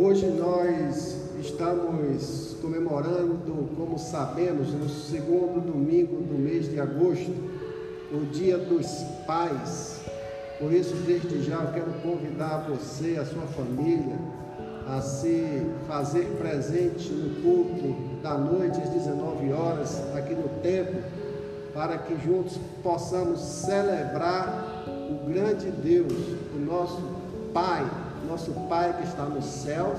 Hoje nós estamos comemorando, como sabemos, no segundo domingo do mês de agosto, o Dia dos Pais. Por isso, desde já, eu quero convidar você, a sua família, a se fazer presente no culto da noite às 19 horas, aqui no templo, para que juntos possamos celebrar o grande Deus, o nosso Pai, nosso Pai que está nos céus,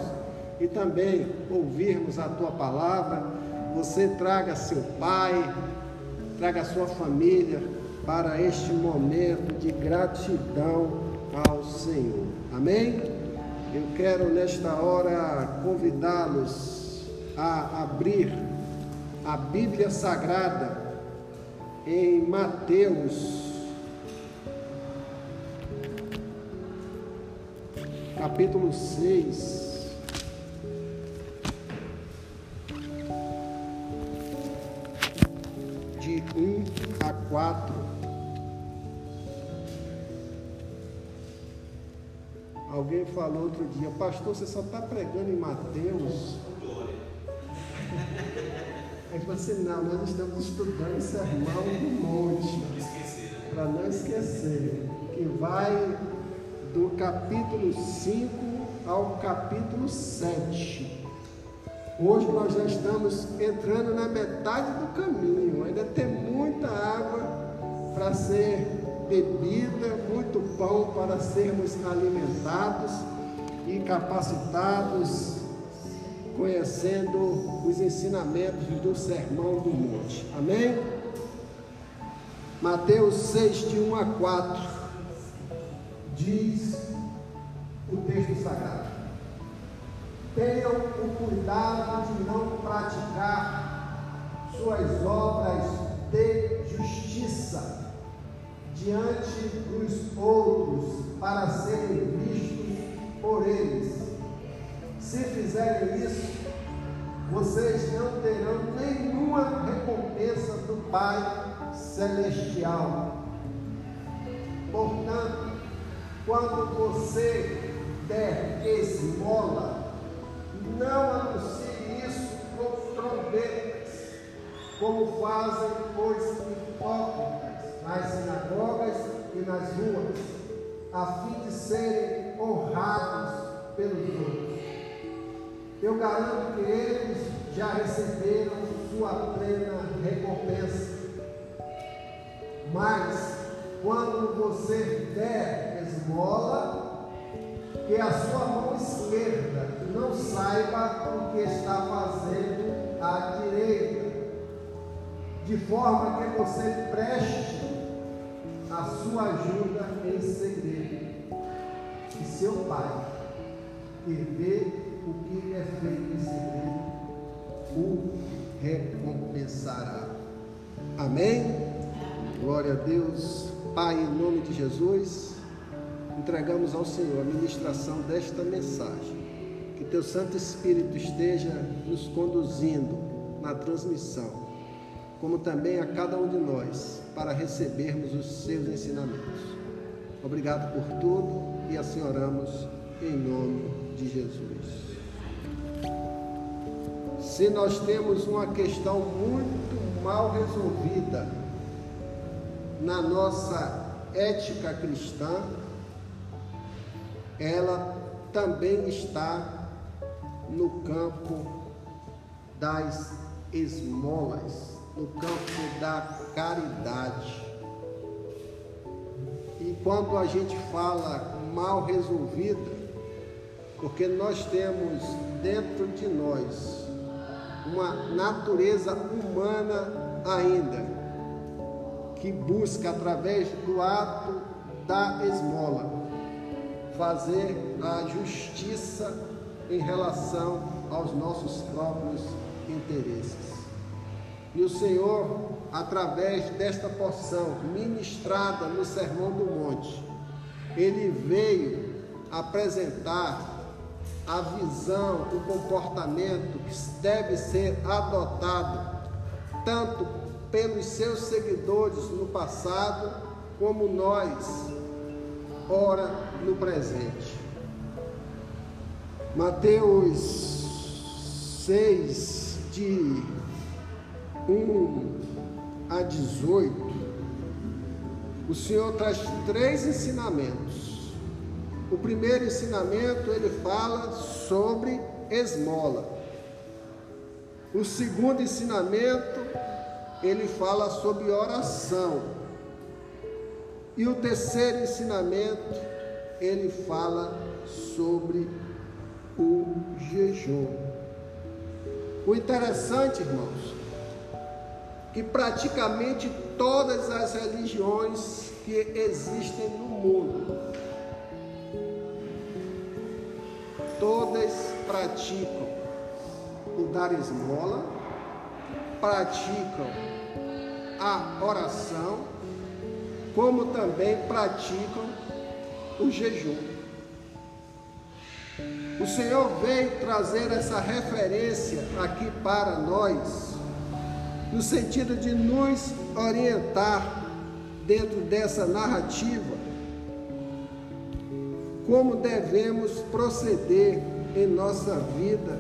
e também ouvirmos a tua palavra. Você traga seu pai, traga sua família para este momento de gratidão ao Senhor. Amém? Eu quero nesta hora convidá-los a abrir a Bíblia Sagrada em Mateus capítulo 6. De 1 a 4. Alguém falou outro dia, pastor, você só está pregando em Mateus. Aí falou assim, não, nós estamos estudando o sermão do monte. Para não esquecer. Que vai do capítulo 5 ao capítulo 7. Hoje nós já estamos entrando na metade do caminho, ainda tem muita água para ser bebida, muito pão para sermos alimentados e capacitados, conhecendo os ensinamentos do Sermão do Monte. Amém? Mateus 6, de 1 a 4 diz o texto sagrado. Tenham o cuidado de não praticar suas obras de justiça diante dos outros para serem vistos por eles. Se fizerem isso, vocês não terão nenhuma recompensa do Pai Celestial. Portanto, quando você der esmola, não anuncie isso com trombetas, como fazem os hipócritas nas sinagogas e nas ruas, a fim de serem honrados pelos outros. Eu garanto que eles já receberam sua plena recompensa. Mas, quando você der esmola, que a sua mão esquerda não saiba o que está fazendo a direita, de forma que você preste a sua ajuda em segredo. E seu pai, que vê o que é feito em segredo, o recompensará. Amém? Glória a Deus. Pai, em nome de Jesus entregamos ao Senhor a ministração desta mensagem. Que teu Santo Espírito esteja nos conduzindo na transmissão, como também a cada um de nós, para recebermos os seus ensinamentos. Obrigado por tudo e assim oramos em nome de Jesus. Se nós temos uma questão muito mal resolvida na nossa ética cristã, ela também está no campo das esmolas, no campo da caridade. E quando a gente fala mal resolvida, porque nós temos dentro de nós uma natureza humana ainda, que busca através do ato da esmola fazer a justiça em relação aos nossos próprios interesses. E o Senhor, através desta porção ministrada no Sermão do Monte, ele veio apresentar a visão, o comportamento que deve ser adotado tanto pelos seus seguidores no passado, como nós ora no presente. Mateus 6, de 1 a 18, o Senhor traz três ensinamentos. O primeiro ensinamento ele fala sobre esmola. O segundo ensinamento ele fala sobre oração. E o terceiro ensinamento ele fala sobre o jejum. O interessante, irmãos, que praticamente todas as religiões que existem no mundo, todas praticam o dar esmola, praticam a oração, como também praticam o jejum. O Senhor veio trazer essa referência aqui para nós no sentido de nos orientar dentro dessa narrativa como devemos proceder em nossa vida,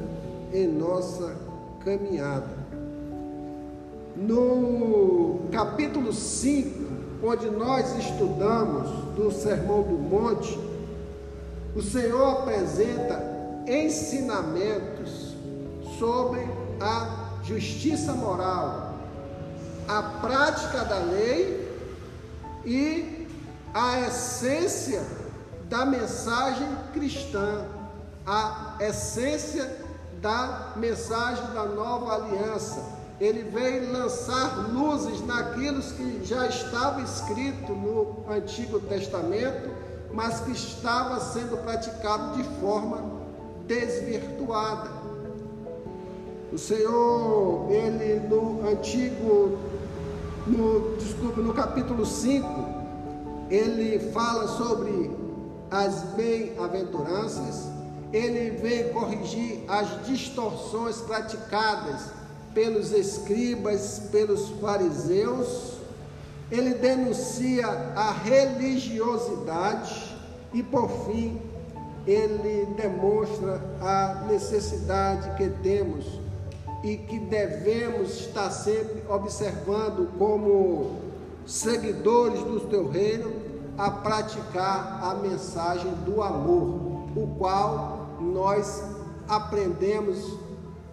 em nossa caminhada. No capítulo 5, onde nós estudamos do Sermão do Monte, o Senhor apresenta ensinamentos sobre a justiça moral, a prática da lei e a essência da mensagem cristã, a essência da mensagem da nova aliança. Ele veio lançar luzes naquilo que já estava escrito no Antigo Testamento, mas que estava sendo praticado de forma desvirtuada. O Senhor, ele no antigo, no, no capítulo 5, ele fala sobre as bem-aventuranças, ele vem corrigir as distorções praticadas pelos escribas, pelos fariseus, ele denuncia a religiosidade e, por fim, ele demonstra a necessidade que temos e que devemos estar sempre observando como seguidores do teu reino a praticar a mensagem do amor, o qual nós aprendemos,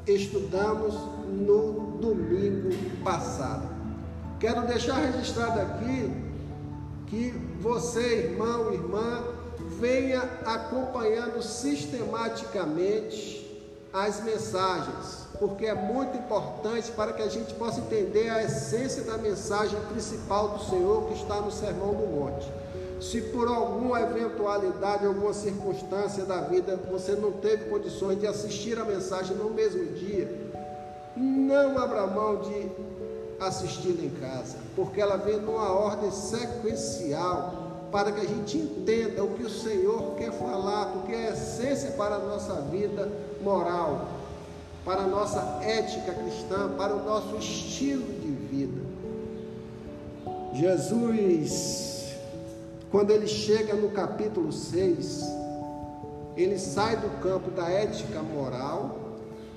estudamos no domingo passado. Quero deixar registrado aqui que você, irmão, irmã, venha acompanhando sistematicamente as mensagens porque é muito importante para que a gente possa entender a essência da mensagem principal do Senhor que está no Sermão do Monte. Se por alguma eventualidade, alguma circunstância da vida você não teve condições de assistir a mensagem no mesmo dia, não abra mão de assisti-la em casa, porque ela vem numa ordem sequencial para que a gente entenda o que o Senhor quer falar, porque é a essência para a nossa vida moral, para a nossa ética cristã, para o nosso estilo de vida. Jesus, quando ele chega no capítulo 6, ele sai do campo da ética moral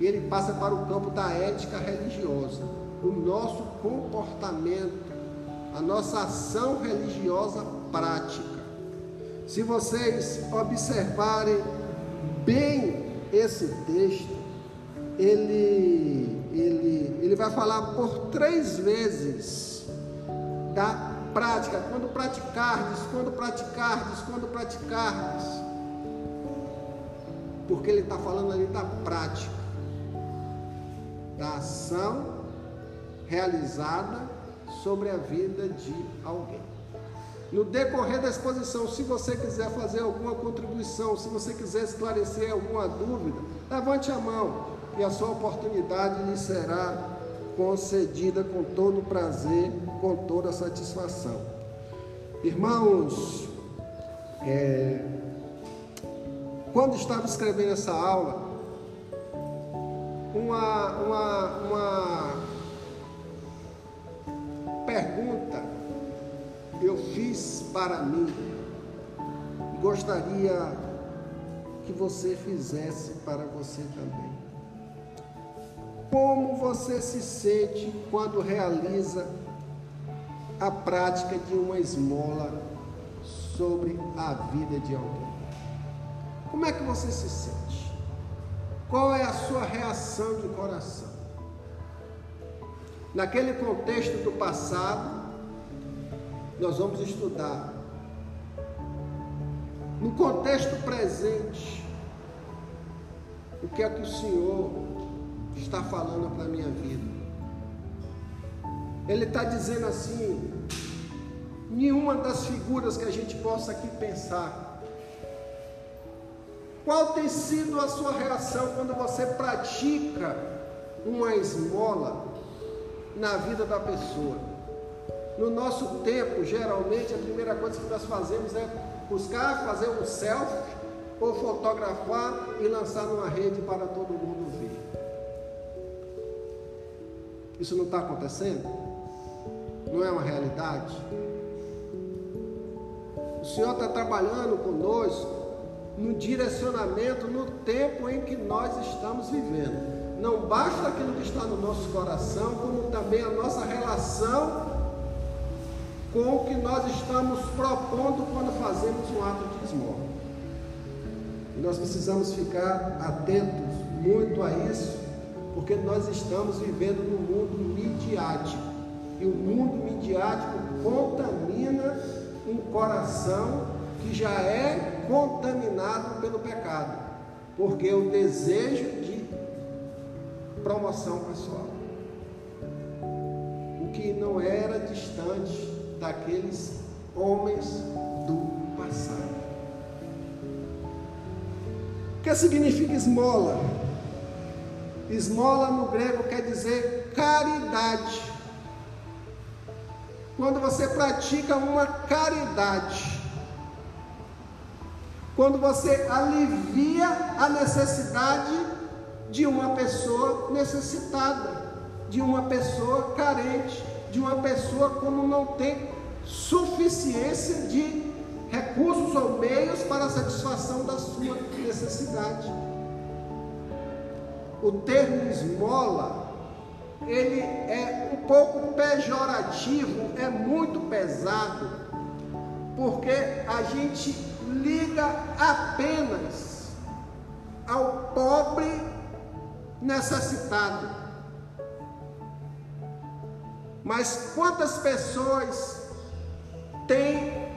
ele passa para o campo da ética religiosa. O nosso comportamento, a nossa ação religiosa prática. Se vocês observarem bem esse texto, ele, ele, ele vai falar por três vezes da prática. Quando praticardes, quando praticardes, quando praticardes. Porque ele está falando ali da prática, da ação realizada sobre a vida de alguém. No decorrer da exposição, se você quiser fazer alguma contribuição, se você quiser esclarecer alguma dúvida, levante a mão e a sua oportunidade lhe será concedida com todo prazer, com toda satisfação. Irmãos, é, quando estava escrevendo essa aula, uma, uma, uma pergunta eu fiz para mim, gostaria que você fizesse para você também. Como você se sente quando realiza a prática de uma esmola sobre a vida de alguém? Como é que você se sente? Qual é a sua reação de coração? Naquele contexto do passado, nós vamos estudar. No contexto presente, o que é que o Senhor está falando para a minha vida? Ele está dizendo assim: nenhuma das figuras que a gente possa aqui pensar. Qual tem sido a sua reação quando você pratica uma esmola na vida da pessoa? No nosso tempo, geralmente, a primeira coisa que nós fazemos é buscar fazer um selfie ou fotografar e lançar numa rede para todo mundo ver. Isso não está acontecendo? não é uma realidade? O Senhor está trabalhando conosco no direcionamento, no tempo em que nós estamos vivendo. Não basta aquilo que está no nosso coração, como também a nossa relação com o que nós estamos propondo quando fazemos um ato de esmola. E nós precisamos ficar atentos muito a isso, porque nós estamos vivendo num mundo midiático. E o mundo midiático contamina um coração que já é contaminado pelo pecado, porque o desejo de promoção pessoal, o que não era distante daqueles homens do passado. O que significa esmola? Esmola no grego quer dizer caridade quando você pratica uma caridade, quando você alivia a necessidade de uma pessoa necessitada, de uma pessoa carente, de uma pessoa como não tem suficiência de recursos ou meios para a satisfação da sua necessidade. O termo esmola ele é um pouco pejorativo, é muito pesado, porque a gente liga apenas ao pobre necessitado. Mas quantas pessoas têm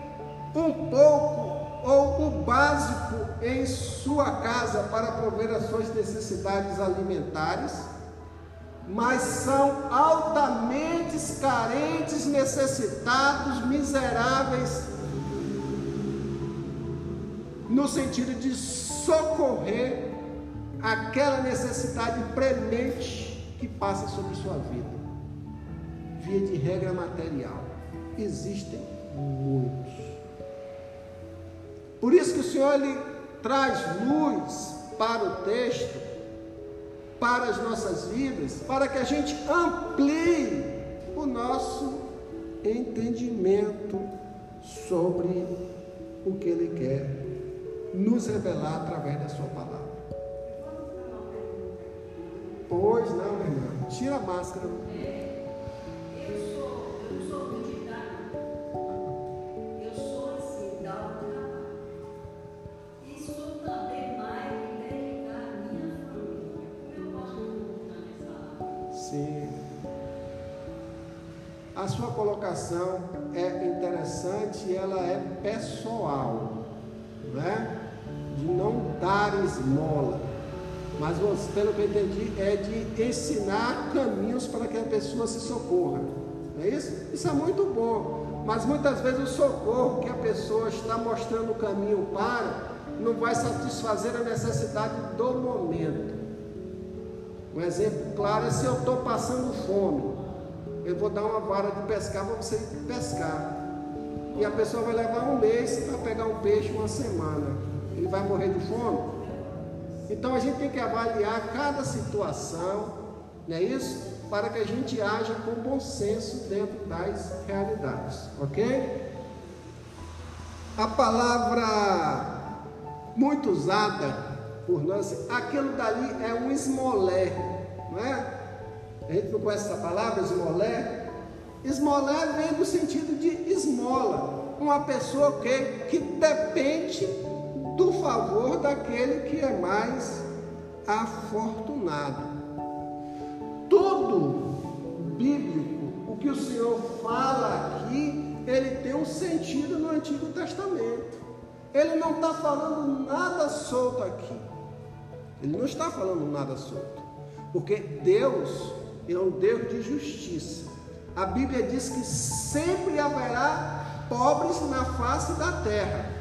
um pouco ou o básico em sua casa para prover as suas necessidades alimentares? mas são altamente carentes, necessitados, miseráveis, no sentido de socorrer aquela necessidade premente que passa sobre sua vida. Via de regra material. Existem muitos. Por isso que o Senhor ele traz luz para o texto para as nossas vidas, para que a gente amplie o nosso entendimento sobre o que Ele quer nos revelar através da Sua palavra. Pois não, meu irmão, tira a máscara. colocação é interessante e ela é pessoal, né? De não dar esmola. Mas pelo que eu entendi, é de ensinar caminhos para que a pessoa se socorra. É isso? Isso é muito bom. Mas muitas vezes o socorro que a pessoa está mostrando o caminho para não vai satisfazer a necessidade do momento. Um exemplo claro é se eu estou passando fome eu vou dar uma vara de pescar para você pescar. E a pessoa vai levar um mês para pegar um peixe uma semana. Vai morrer de fome? Então a gente tem que avaliar cada situação, não é isso? Para que a gente haja com bom senso dentro das realidades, ok? A palavra muito usada por nós, aquilo dali é um esmolé, não é? A gente não conhece essa palavra, esmolé? Esmolé vem do sentido de esmola, uma pessoa que, que depende do favor daquele que é mais afortunado. Tudo bíblico, o que o Senhor fala aqui, ele tem um sentido no Antigo Testamento. Ele não está falando nada solto aqui. Ele não está falando nada solto. Porque Deus é um Deus de justiça. A Bíblia diz que sempre haverá pobres na face da terra.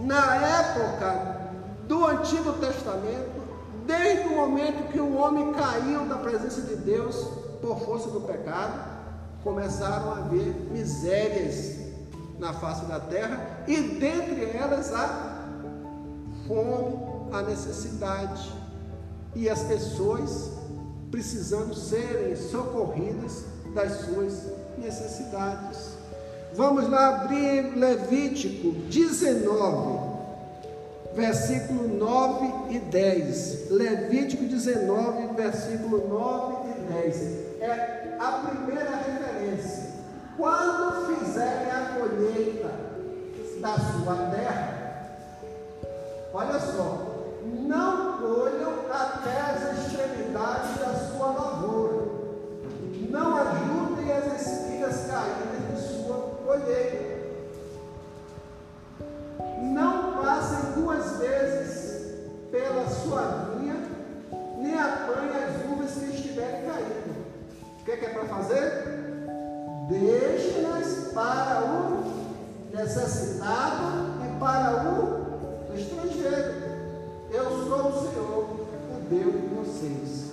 Na época do Antigo Testamento, desde o momento que o homem caiu da presença de Deus por força do pecado, começaram a haver misérias na face da terra e dentre elas a fome, a necessidade e as pessoas precisando serem socorridas das suas necessidades. Vamos lá abrir Levítico 19, versículo 9 e 10. Levítico 19, versículo 9 e 10. É a primeira referência. Quando fizerem a colheita da sua terra, olha só, não colham até as extremidades da sua lavoura. Não ajudem as espigas caídas colheita. Não passem duas vezes pela sua vinha, nem apanhem as uvas que estiverem caindo. O que é, que é para fazer? Deixe-nas para o necessitado e para o estrangeiro. Eu sou o Senhor, o Deus de vocês.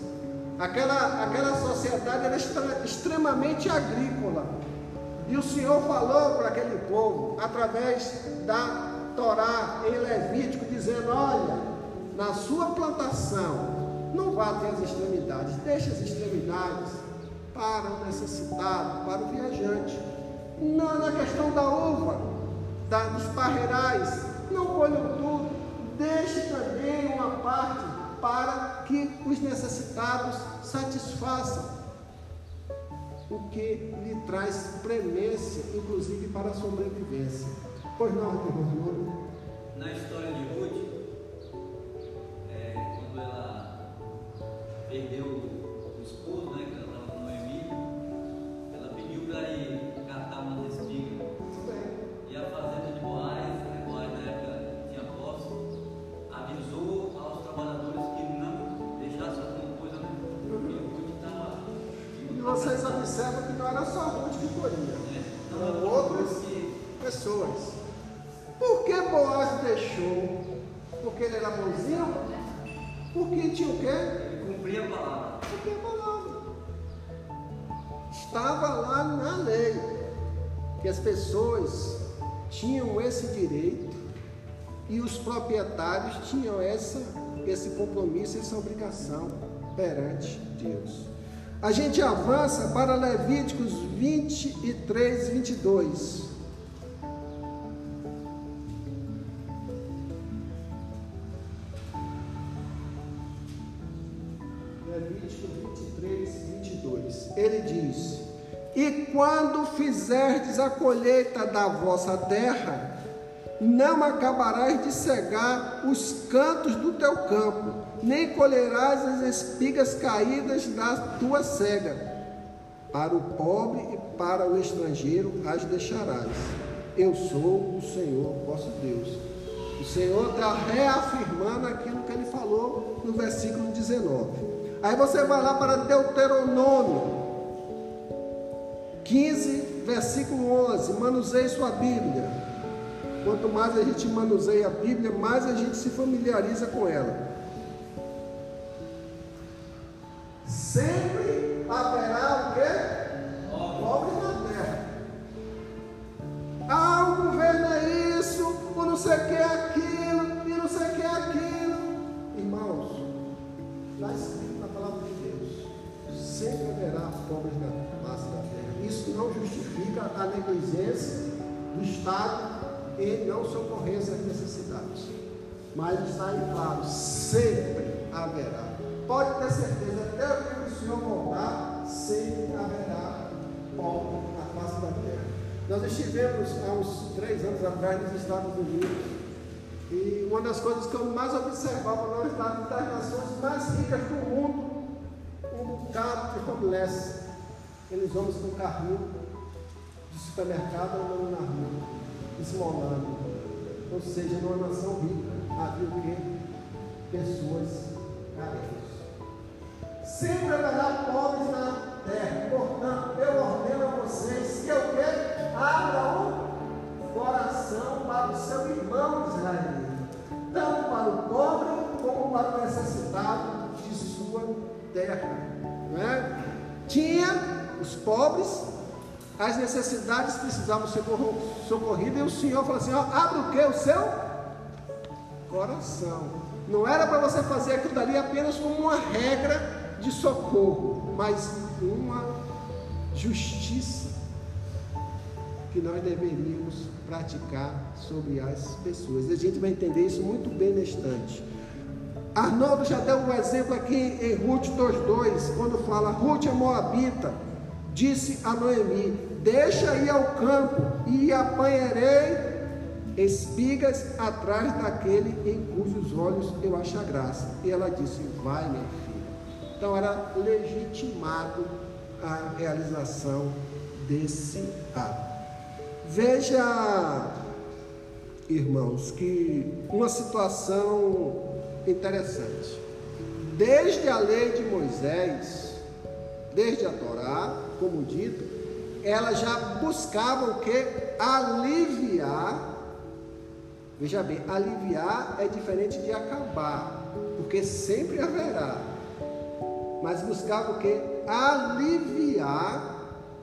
Aquela, aquela sociedade era extremamente agrícola. E o Senhor falou para aquele povo, através da Torá em Levítico, dizendo: Olha, na sua plantação, não vá até as extremidades, deixe as extremidades para o necessitado, para o viajante. Não na questão da uva, da, dos parreirais, não colham tudo, deixe também uma parte para que os necessitados satisfaçam o que lhe traz premência, inclusive para a sobrevivência. Pois não, irmão? Na história de Ruth, é, quando ela perdeu o esposo, né, vocês observam que não era só Ruth que colhia, Não, eram outras pessoas. Por que Boaz deixou? Porque ele era bonzinho? Porque tinha o quê? cumpria a palavra. Porque a palavra estava lá na lei que as pessoas tinham esse direito e os proprietários tinham essa, esse compromisso, essa obrigação perante Deus. A gente avança para Levíticos 23, 22. Levítico 23, 22. Ele diz: E quando fizerdes a colheita da vossa terra, não acabarás de cegar os cantos do teu campo, nem colherás as espigas caídas da tua cega. Para o pobre e para o estrangeiro as deixarás. Eu sou o Senhor vosso Deus. O Senhor está reafirmando aquilo que ele falou no versículo 19. Aí você vai lá para Deuteronômio 15, versículo 11. Manuseie sua Bíblia. Quanto mais a gente manuseia a Bíblia, mais a gente se familiariza com ela. Sempre haverá o quê? Pobre na terra. Ah, o governo é isso, o não sei o que é aquilo, e não sei o que é aquilo. Irmãos, está escrito na palavra de Deus: sempre haverá pobres na face da terra. Isso não justifica a negligência do Estado em não socorrer essas necessidades. Mas está em claro, sempre haverá. Pode ter certeza, até o Senhor voltar, sempre haverá pobre na face da terra. Nós estivemos há uns três anos atrás nos Estados Unidos. E uma das coisas que eu mais observava nas nações mais ricas do mundo, um bocado de homeless. Aqueles homens com carrinho de supermercado andando na rua, esmolando. Ou seja, numa nação rica havia o quê? Pessoas carentes. Sempre haverá pobres na terra. Portanto, eu ordeno a vocês que eu quero abra o coração para o seu irmão israelita, tanto para o pobre como para o necessitado de sua terra. Não é? Tinha os pobres, as necessidades precisavam ser socorridas, e o Senhor falou assim: ó, abre o que? O seu coração. Não era para você fazer aquilo dali apenas como uma regra de socorro, mas uma justiça que nós deveríamos praticar sobre as pessoas. A gente vai entender isso muito bem na estante. Arnoldo já deu um exemplo aqui em Ruth 2,2, quando fala Ruth é moabita disse a Noemi: Deixa ir ao campo e apanharei espigas atrás daquele em cujos olhos eu acho graça. E ela disse: Vai, minha. Então era legitimado a realização desse ato. Veja, irmãos, que uma situação interessante. Desde a lei de Moisés, desde a Torá, como dito, ela já buscava o que? Aliviar. Veja bem, aliviar é diferente de acabar, porque sempre haverá. Mas buscava o que? Aliviar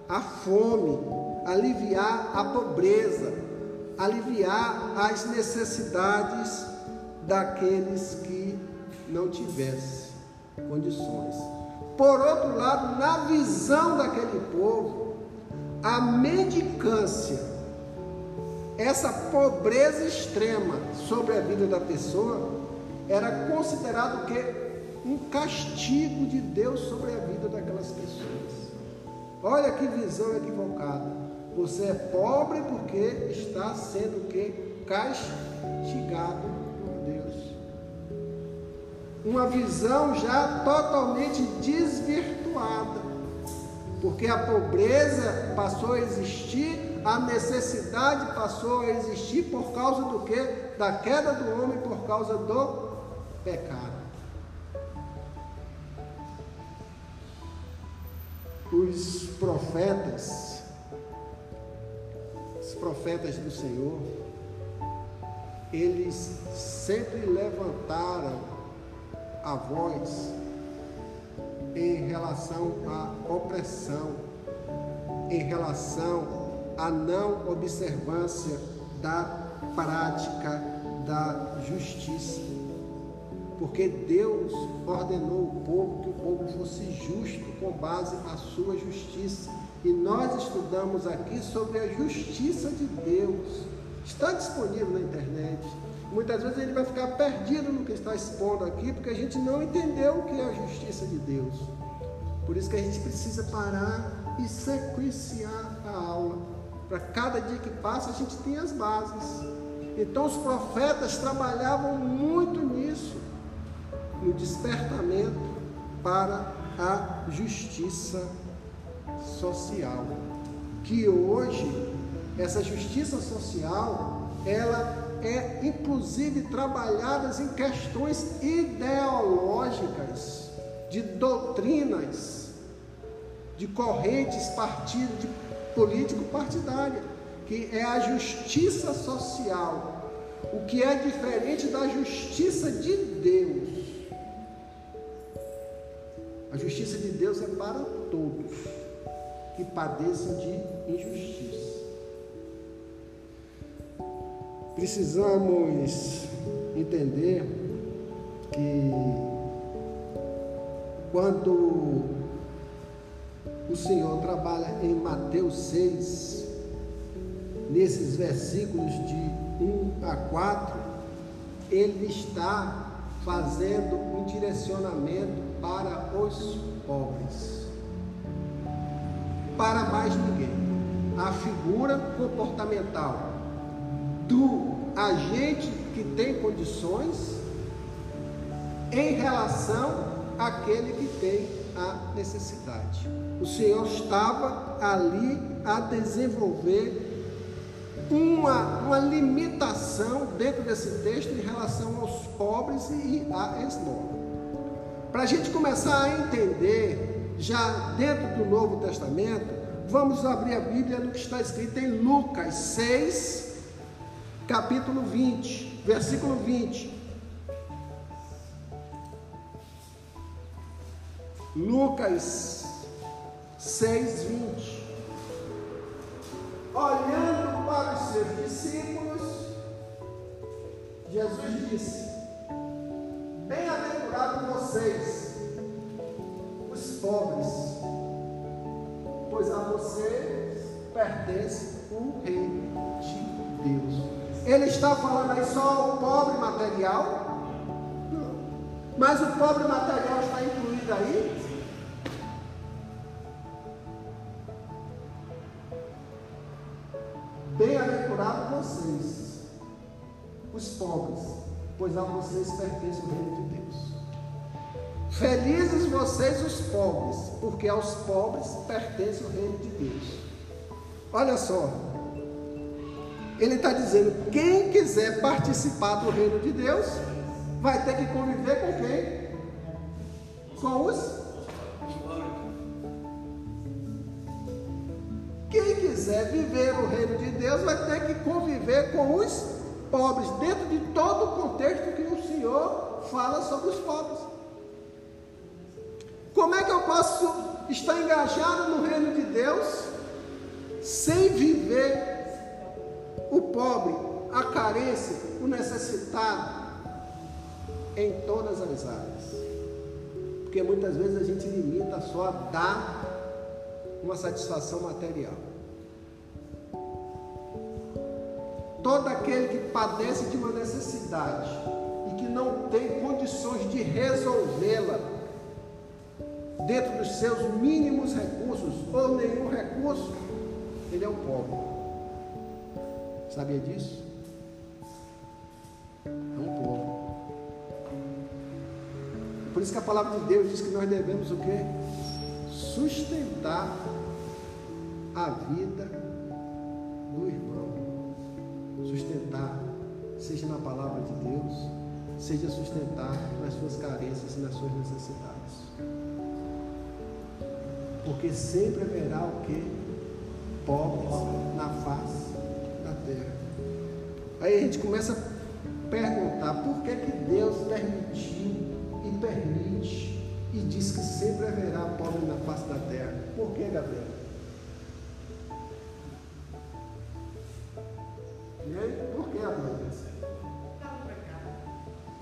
a fome, aliviar a pobreza, aliviar as necessidades daqueles que não tivessem condições. Por outro lado, na visão daquele povo, a mendicância, essa pobreza extrema sobre a vida da pessoa, era considerado que um castigo de Deus sobre a vida daquelas pessoas. Olha que visão equivocada. Você é pobre porque está sendo que castigado uma visão já totalmente desvirtuada, porque a pobreza passou a existir, a necessidade passou a existir por causa do que? Da queda do homem por causa do pecado. Os profetas, os profetas do Senhor, eles sempre levantaram a voz em relação à opressão, em relação à não observância da prática da justiça. Porque Deus ordenou o povo que o povo fosse justo com base na sua justiça. E nós estudamos aqui sobre a justiça de Deus. Está disponível na internet. Muitas vezes ele vai ficar perdido no que está expondo aqui, porque a gente não entendeu o que é a justiça de Deus. Por isso que a gente precisa parar e sequenciar a aula. Para cada dia que passa, a gente tem as bases. Então os profetas trabalhavam muito no despertamento para a justiça social. Que hoje, essa justiça social, ela é inclusive trabalhadas em questões ideológicas, de doutrinas, de correntes partido, de político partidária, que é a justiça social, o que é diferente da justiça de Deus. A justiça de Deus é para todos que padecem de injustiça. Precisamos entender que quando o Senhor trabalha em Mateus 6, nesses versículos de 1 a 4, ele está fazendo um direcionamento para os pobres. Para mais ninguém. A figura comportamental do agente que tem condições em relação àquele que tem a necessidade. O Senhor estava ali a desenvolver uma, uma limitação dentro desse texto em relação aos pobres e à esmola. Para a gente começar a entender, já dentro do Novo Testamento, vamos abrir a Bíblia no que está escrito em Lucas 6, capítulo 20, versículo 20. Lucas 6, 20. Olhando para os seus discípulos, Jesus disse: Bem-aventurados vocês, os pobres, pois a vocês pertence o reino de Deus. Ele está falando aí só o pobre material? Não. Mas o pobre material está incluído aí? Bem-aventurados vocês, os pobres, pois a vocês pertence o reino de Deus. Felizes vocês, os pobres, porque aos pobres pertence o reino de Deus. Olha só, ele está dizendo: quem quiser participar do reino de Deus, vai ter que conviver com quem? Com os Quem quiser viver o reino de Deus vai ter que conviver com os pobres, dentro de todo o contexto que o Senhor fala sobre os pobres. Como é que eu posso estar engajado no reino de Deus sem viver o pobre, a carência, o necessitado em todas as áreas? Porque muitas vezes a gente limita só a dar uma satisfação material. Todo aquele que padece de uma necessidade e que não tem condições de resolvê-la dentro dos seus mínimos recursos ou nenhum recurso, ele é um pobre. Sabia disso? É um pobre. Por isso que a palavra de Deus diz que nós devemos o quê? Sustentar a vida seja na palavra de Deus, seja sustentar nas suas carências e nas suas necessidades. Porque sempre haverá o que? Pobres na face da terra. Aí a gente começa a perguntar por que, que Deus permitiu e permite e diz que sempre haverá pobre na face da terra. Por que, Gabriel? E aí, por que, Amanda?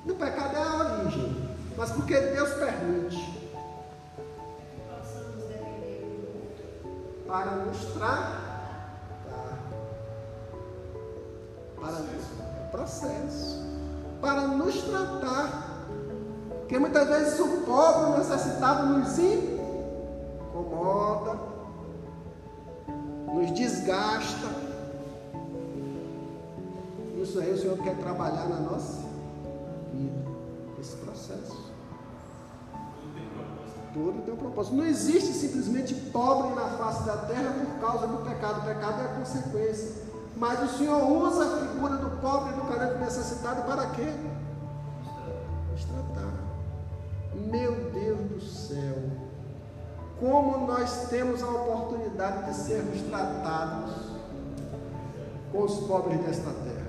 No pecado é a origem, mas porque Deus permite. Para nos tratar. Para nos processo. Para nos tratar. Porque muitas vezes o pobre, necessitado nos incomoda, nos desgasta isso aí o Senhor quer trabalhar na nossa vida, esse processo. Tudo tem um propósito. Não existe simplesmente pobre na face da terra por causa do pecado. O pecado é a consequência. Mas o Senhor usa a figura do pobre do carente necessitado para quê? Nos tratar. Meu Deus do céu. Como nós temos a oportunidade de sermos tratados com os pobres desta terra.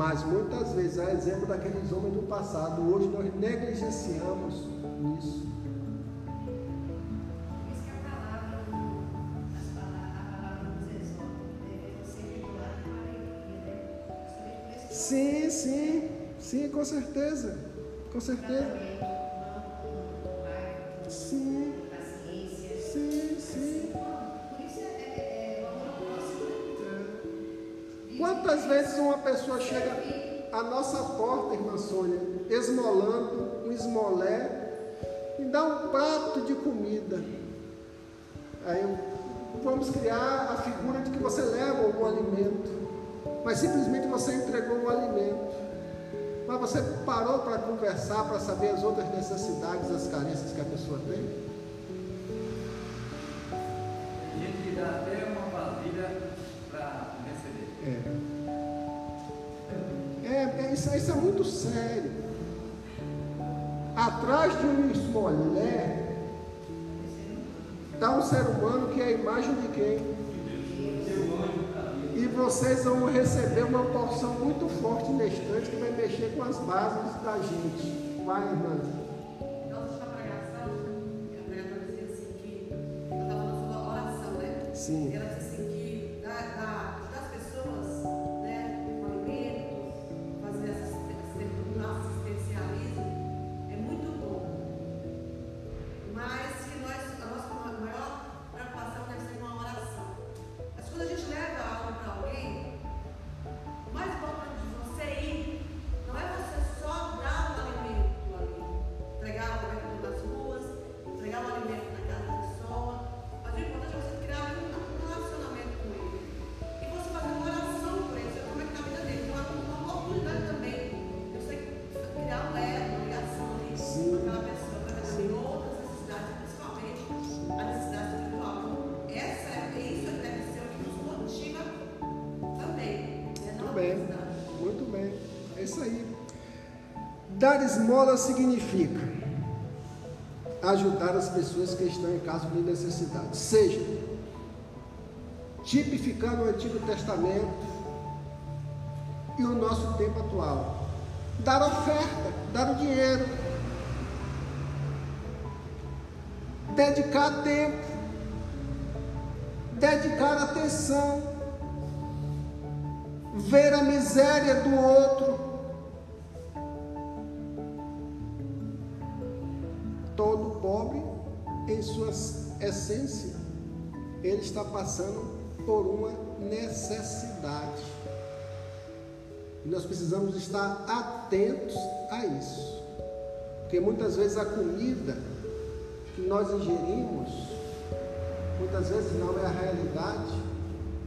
Mas muitas vezes, a exemplo daqueles homens do passado, hoje nós negligenciamos isso. Sim, sim, sim, com certeza, com certeza. Sim, sim, sim. Quantas vezes uma pessoa chega a nossa porta, irmã Sônia, esmolando um esmolé e dá um prato de comida. Aí vamos criar a figura de que você leva algum alimento, mas simplesmente você entregou um alimento. Mas você parou para conversar, para saber as outras necessidades, as carências que a pessoa tem? A gente dá até Isso, é muito sério. Atrás de um esmolé está um ser humano que é a imagem de quem? E vocês vão receber uma porção muito forte neste instante que vai mexer com as bases da gente. Vai, irmã. Sim. Ela disse assim Dar esmola significa ajudar as pessoas que estão em caso de necessidade, seja tipificando o Antigo Testamento e o nosso tempo atual. Dar oferta, dar o dinheiro, dedicar tempo, dedicar atenção, ver a miséria do outro. Essência, ele está passando por uma necessidade. E nós precisamos estar atentos a isso. Porque muitas vezes a comida que nós ingerimos, muitas vezes não é a realidade,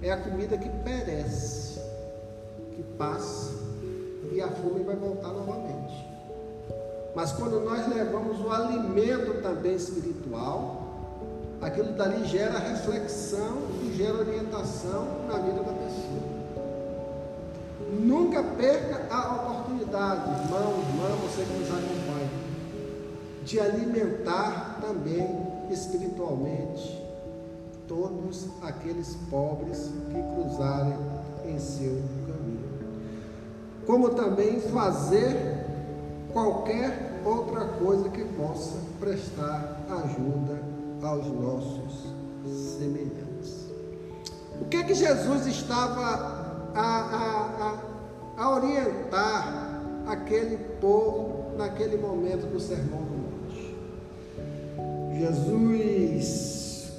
é a comida que perece, que passa e a fome vai voltar novamente. Mas quando nós levamos o alimento também espiritual, aquilo dali gera reflexão e gera orientação na vida da pessoa. Nunca perca a oportunidade, irmão, irmã, você que nos acompanha, de alimentar também espiritualmente todos aqueles pobres que cruzarem em seu caminho. Como também fazer qualquer outra coisa que possa prestar ajuda aos nossos semelhantes. O que é que Jesus estava a, a, a, a orientar aquele povo naquele momento do Sermão do Monte? Jesus,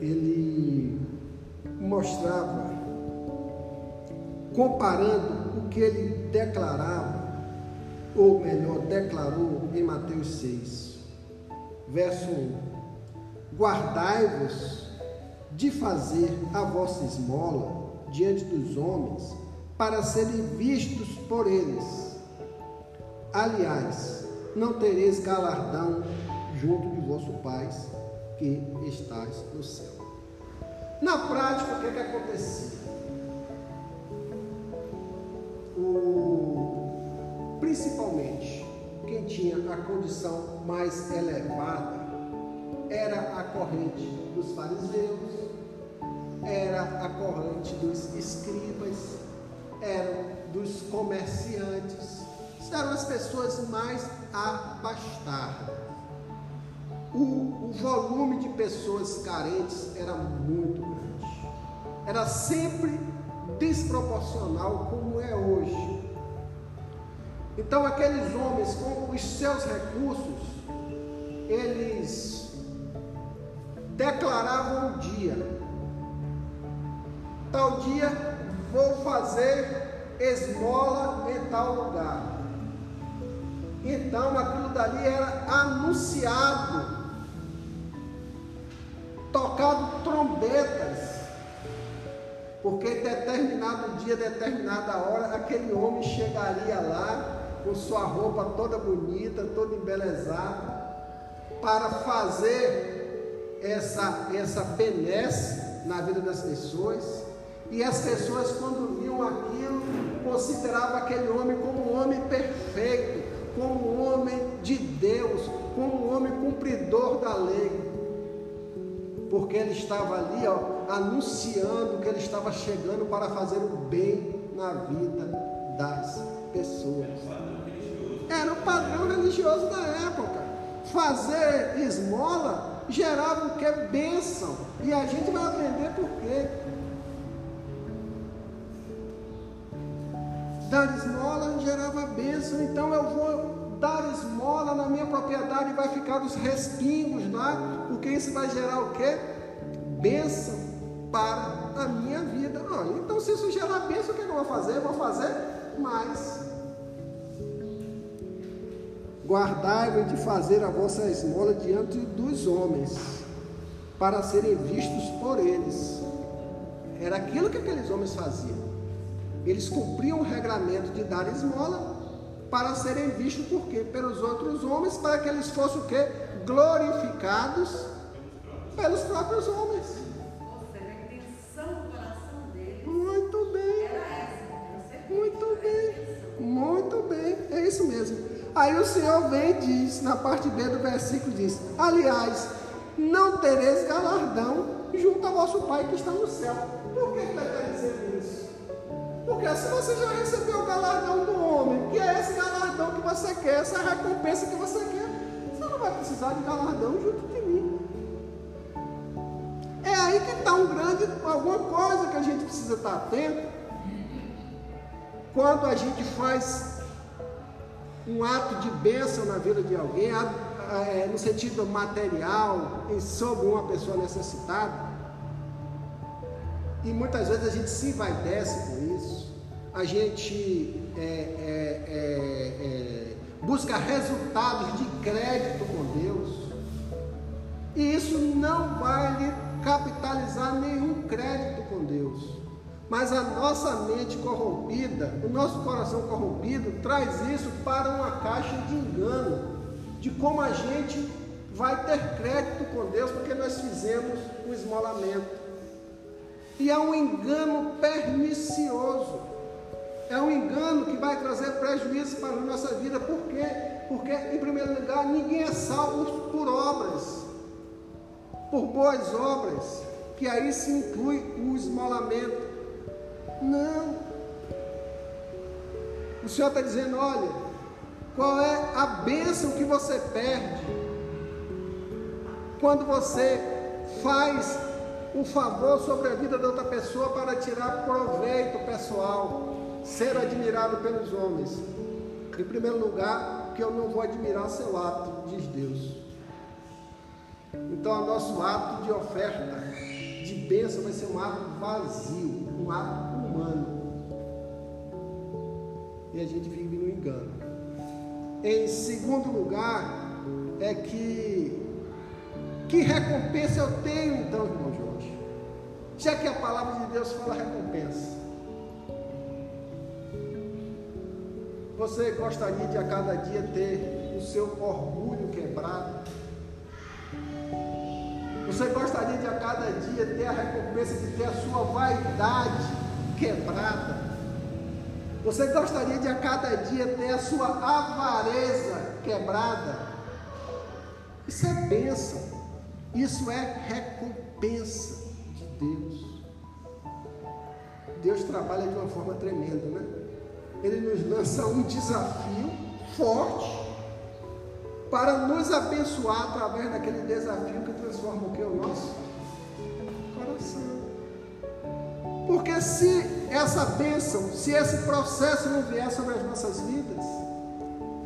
ele mostrava, comparando o que ele declarava, ou melhor, declarou em Mateus 6, verso 1: Guardai-vos de fazer a vossa esmola diante dos homens, para serem vistos por eles. Aliás, não tereis galardão junto de vosso Pai que estás no céu. Na prática, o que, é que acontecia? O, principalmente, quem tinha a condição mais elevada era a corrente dos fariseus, era a corrente dos escribas, eram dos comerciantes, eram as pessoas mais abastadas. O, o volume de pessoas carentes era muito grande, era sempre desproporcional como é hoje. Então, aqueles homens com os seus recursos, eles declaravam o dia. Tal dia vou fazer esmola em tal lugar. Então aquilo dali era anunciado, tocado trombetas, porque determinado dia, determinada hora, aquele homem chegaria lá com sua roupa toda bonita, toda embelezada, para fazer essa, essa benesse na vida das pessoas. E as pessoas, quando viam aquilo, consideravam aquele homem como um homem perfeito, como um homem de Deus, como um homem cumpridor da lei. Porque ele estava ali, ó, anunciando que ele estava chegando para fazer o bem na vida das pessoas. Era o padrão religioso da época. Fazer esmola gerava o que? Bênção. E a gente vai aprender por quê. Dar esmola gerava bênção, então eu vou dar esmola na minha propriedade e vai ficar os respingos lá, porque isso vai gerar o quê? Bênção para a minha vida. Ah, então se isso gerar bênção, o que eu vou fazer? Eu vou fazer mais. Guardai-vos de fazer a vossa esmola diante dos homens, para serem vistos por eles. Era aquilo que aqueles homens faziam. Eles cumpriam o regramento de dar esmola para serem vistos por quê? Pelos outros homens, para que eles fossem o quê? Glorificados pelos próprios homens. Ou seja, a intenção do coração dele Muito bem, era essa. muito bem, muito bem, é isso mesmo. Aí o Senhor vem e diz, na parte B do versículo diz: Aliás, não tereis galardão junto ao vosso Pai que está no céu. Por que ele está dizendo isso? Porque se você já recebeu o galardão do homem, que é esse galardão que você quer, essa recompensa que você quer, você não vai precisar de galardão junto de mim. É aí que está um grande, alguma coisa que a gente precisa estar atento. Quando a gente faz um ato de bênção na vida de alguém, é, no sentido material, em- sobre uma pessoa necessitada, e muitas vezes a gente se envaidece com isso, a gente é, é, é, é, busca resultados de crédito com Deus, e isso não vai lhe capitalizar nenhum crédito com Deus. Mas a nossa mente corrompida, o nosso coração corrompido, traz isso para uma caixa de engano, de como a gente vai ter crédito com Deus, porque nós fizemos o esmolamento. E é um engano pernicioso. É um engano que vai trazer prejuízo para a nossa vida. Por quê? Porque, em primeiro lugar, ninguém é salvo por obras, por boas obras, que aí se inclui o esmolamento. Não. O Senhor está dizendo: olha, qual é a bênção que você perde quando você faz um favor sobre a vida da outra pessoa para tirar proveito pessoal, ser admirado pelos homens. Em primeiro lugar, que eu não vou admirar seu ato, diz Deus. Então, o nosso ato de oferta, de bênção, vai ser um ato vazio, um ato humano. E a gente vive no engano. Em segundo lugar, é que que recompensa eu tenho então, irmão Jorge? Já que a palavra de Deus fala recompensa. Você gostaria de a cada dia ter o seu orgulho quebrado? Você gostaria de a cada dia ter a recompensa de ter a sua vaidade quebrada? Você gostaria de a cada dia ter a sua avareza quebrada? Isso é bênção. Isso é recompensa de Deus. Deus trabalha de uma forma tremenda, né? Ele nos lança um desafio forte para nos abençoar através daquele desafio que transforma o que? O nosso coração. Porque se essa bênção, se esse processo não vier sobre as nossas vidas,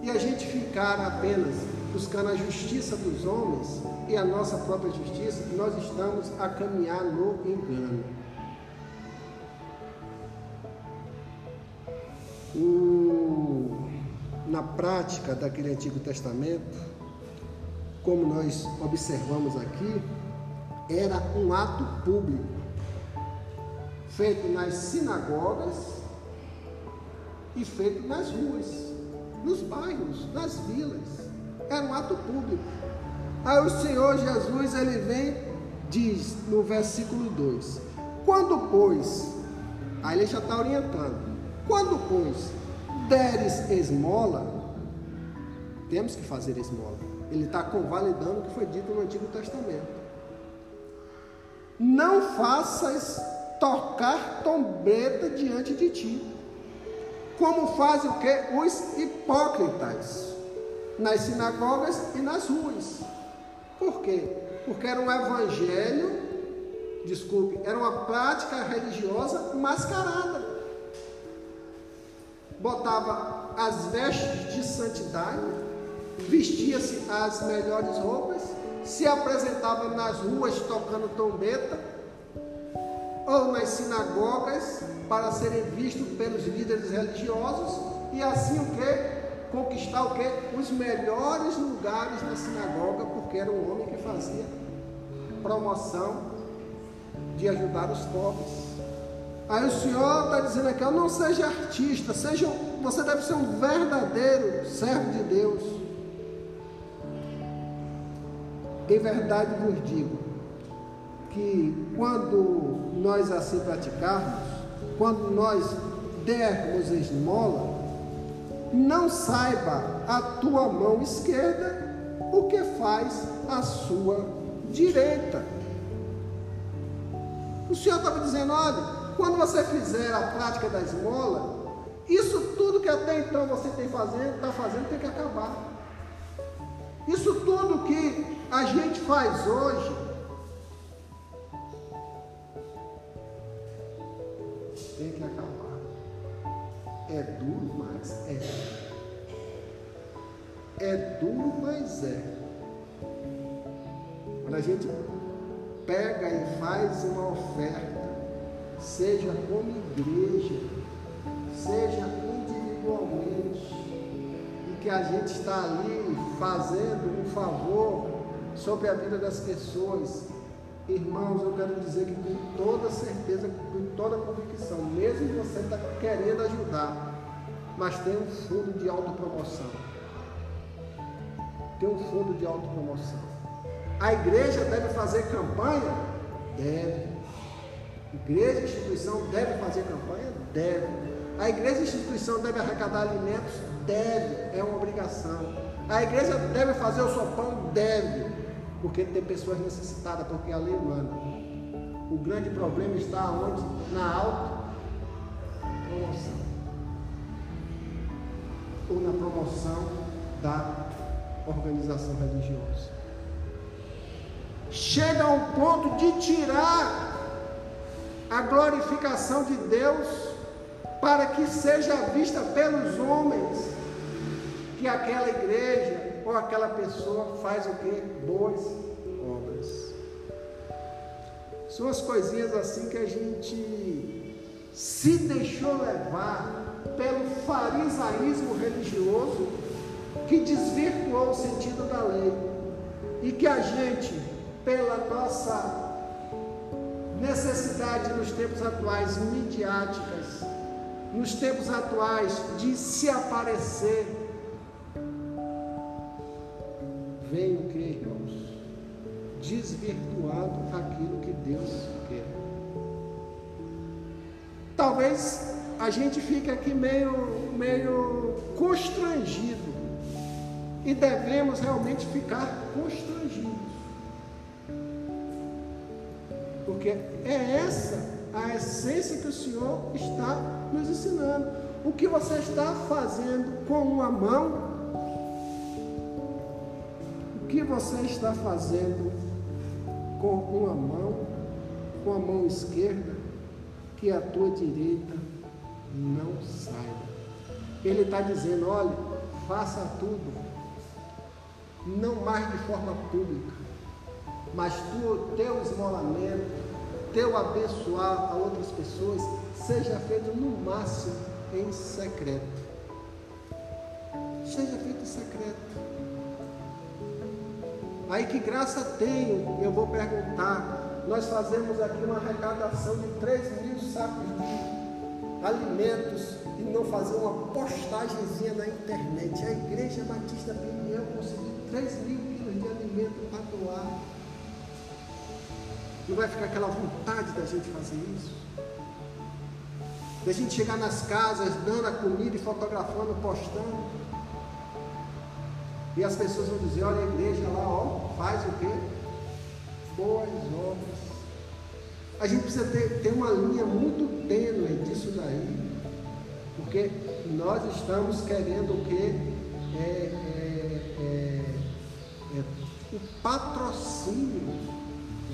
e a gente ficar apenas buscando a justiça dos homens e a nossa própria justiça, nós estamos a caminhar no engano. O, na prática daquele Antigo Testamento, como nós observamos aqui, era um ato público, feito nas sinagogas e feito nas ruas, nos bairros, nas vilas. Era um ato público. Aí o Senhor Jesus, ele vem, diz no versículo 2: Quando, pois, aí ele já está orientando, quando, pois, deres esmola, temos que fazer esmola. Ele está convalidando o que foi dito no Antigo Testamento. Não faças tocar trombeta diante de ti, como fazem o que? Os hipócritas, nas sinagogas e nas ruas. Por quê? Porque era um evangelho, desculpe, era uma prática religiosa mascarada. Botava as vestes de santidade, vestia-se as melhores roupas, se apresentava nas ruas tocando trombeta, ou nas sinagogas para serem vistos pelos líderes religiosos e assim o que? Conquistar o que? Os melhores lugares na sinagoga, porque era um homem que fazia promoção de ajudar os pobres. Aí o Senhor está dizendo aqui, não seja artista, seja, você deve ser um verdadeiro servo de Deus. Em verdade vos digo que quando nós assim praticarmos, quando nós dermos esmola, não saiba a tua mão esquerda o que faz a sua direita. O Senhor estava dizendo: olha, quando você fizer a prática da esmola, isso tudo que até então você tem fazendo, está fazendo, tem que acabar. Isso tudo que a gente faz hoje, tem que acabar. É duro, mas é. É duro, mas é. Quando a gente pega e faz uma oferta, seja como igreja, seja individualmente, e que a gente está ali fazendo um favor sobre a vida das pessoas, irmãos, eu quero dizer que com toda certeza, com toda convicção, mesmo você está querendo ajudar, mas tem um fundo de autopromoção. Tem um fundo de autopromoção. A igreja deve fazer campanha? Deve. Igreja e instituição deve fazer campanha? Deve. A igreja e instituição deve arrecadar alimentos? Deve. É uma obrigação. A igreja deve fazer o sopão? Deve. Porque tem pessoas necessitadas, porque é a lei humana. O grande problema está onde? Na alta promoção. Ou na promoção da organização religiosa chega ao ponto de tirar a glorificação de Deus para que seja vista pelos homens que aquela igreja ou aquela pessoa faz o que? Boas obras. São as coisinhas assim que a gente se deixou levar pelo farisaísmo religioso que desvirtuou o sentido da lei e que a gente pela nossa necessidade nos tempos atuais midiáticas, nos tempos atuais de se aparecer, vem o que, irmãos? Desvirtuando aquilo que Deus quer. Talvez a gente fique aqui meio, meio constrangido e devemos realmente ficar constrangidos porque é essa a essência que o Senhor está nos ensinando. O que você está fazendo com uma mão, que você está fazendo com uma mão, com a mão esquerda, que a tua direita não saiba. Ele está dizendo: olha, faça tudo, não mais de forma pública, mas tu, teu esmolamento, teu abençoar a outras pessoas, seja feito no máximo em secreto. Seja feito em secreto. Aí que graça tenho, eu vou perguntar. Nós fazemos aqui uma arrecadação de 3 mil sacos de alimentos e não fazer uma postagemzinha na internet. A Igreja Batista Peniel conseguiu 3 mil quilos de alimento para doar. Não vai ficar aquela vontade da gente fazer isso? Da gente chegar nas casas, dando a comida e fotografando, postando. E as pessoas vão dizer, olha a igreja lá, ó, faz o quê? Boas obras. A gente precisa ter, ter uma linha muito tênue disso daí. Porque nós estamos querendo o quê? É, é, é, é, o patrocínio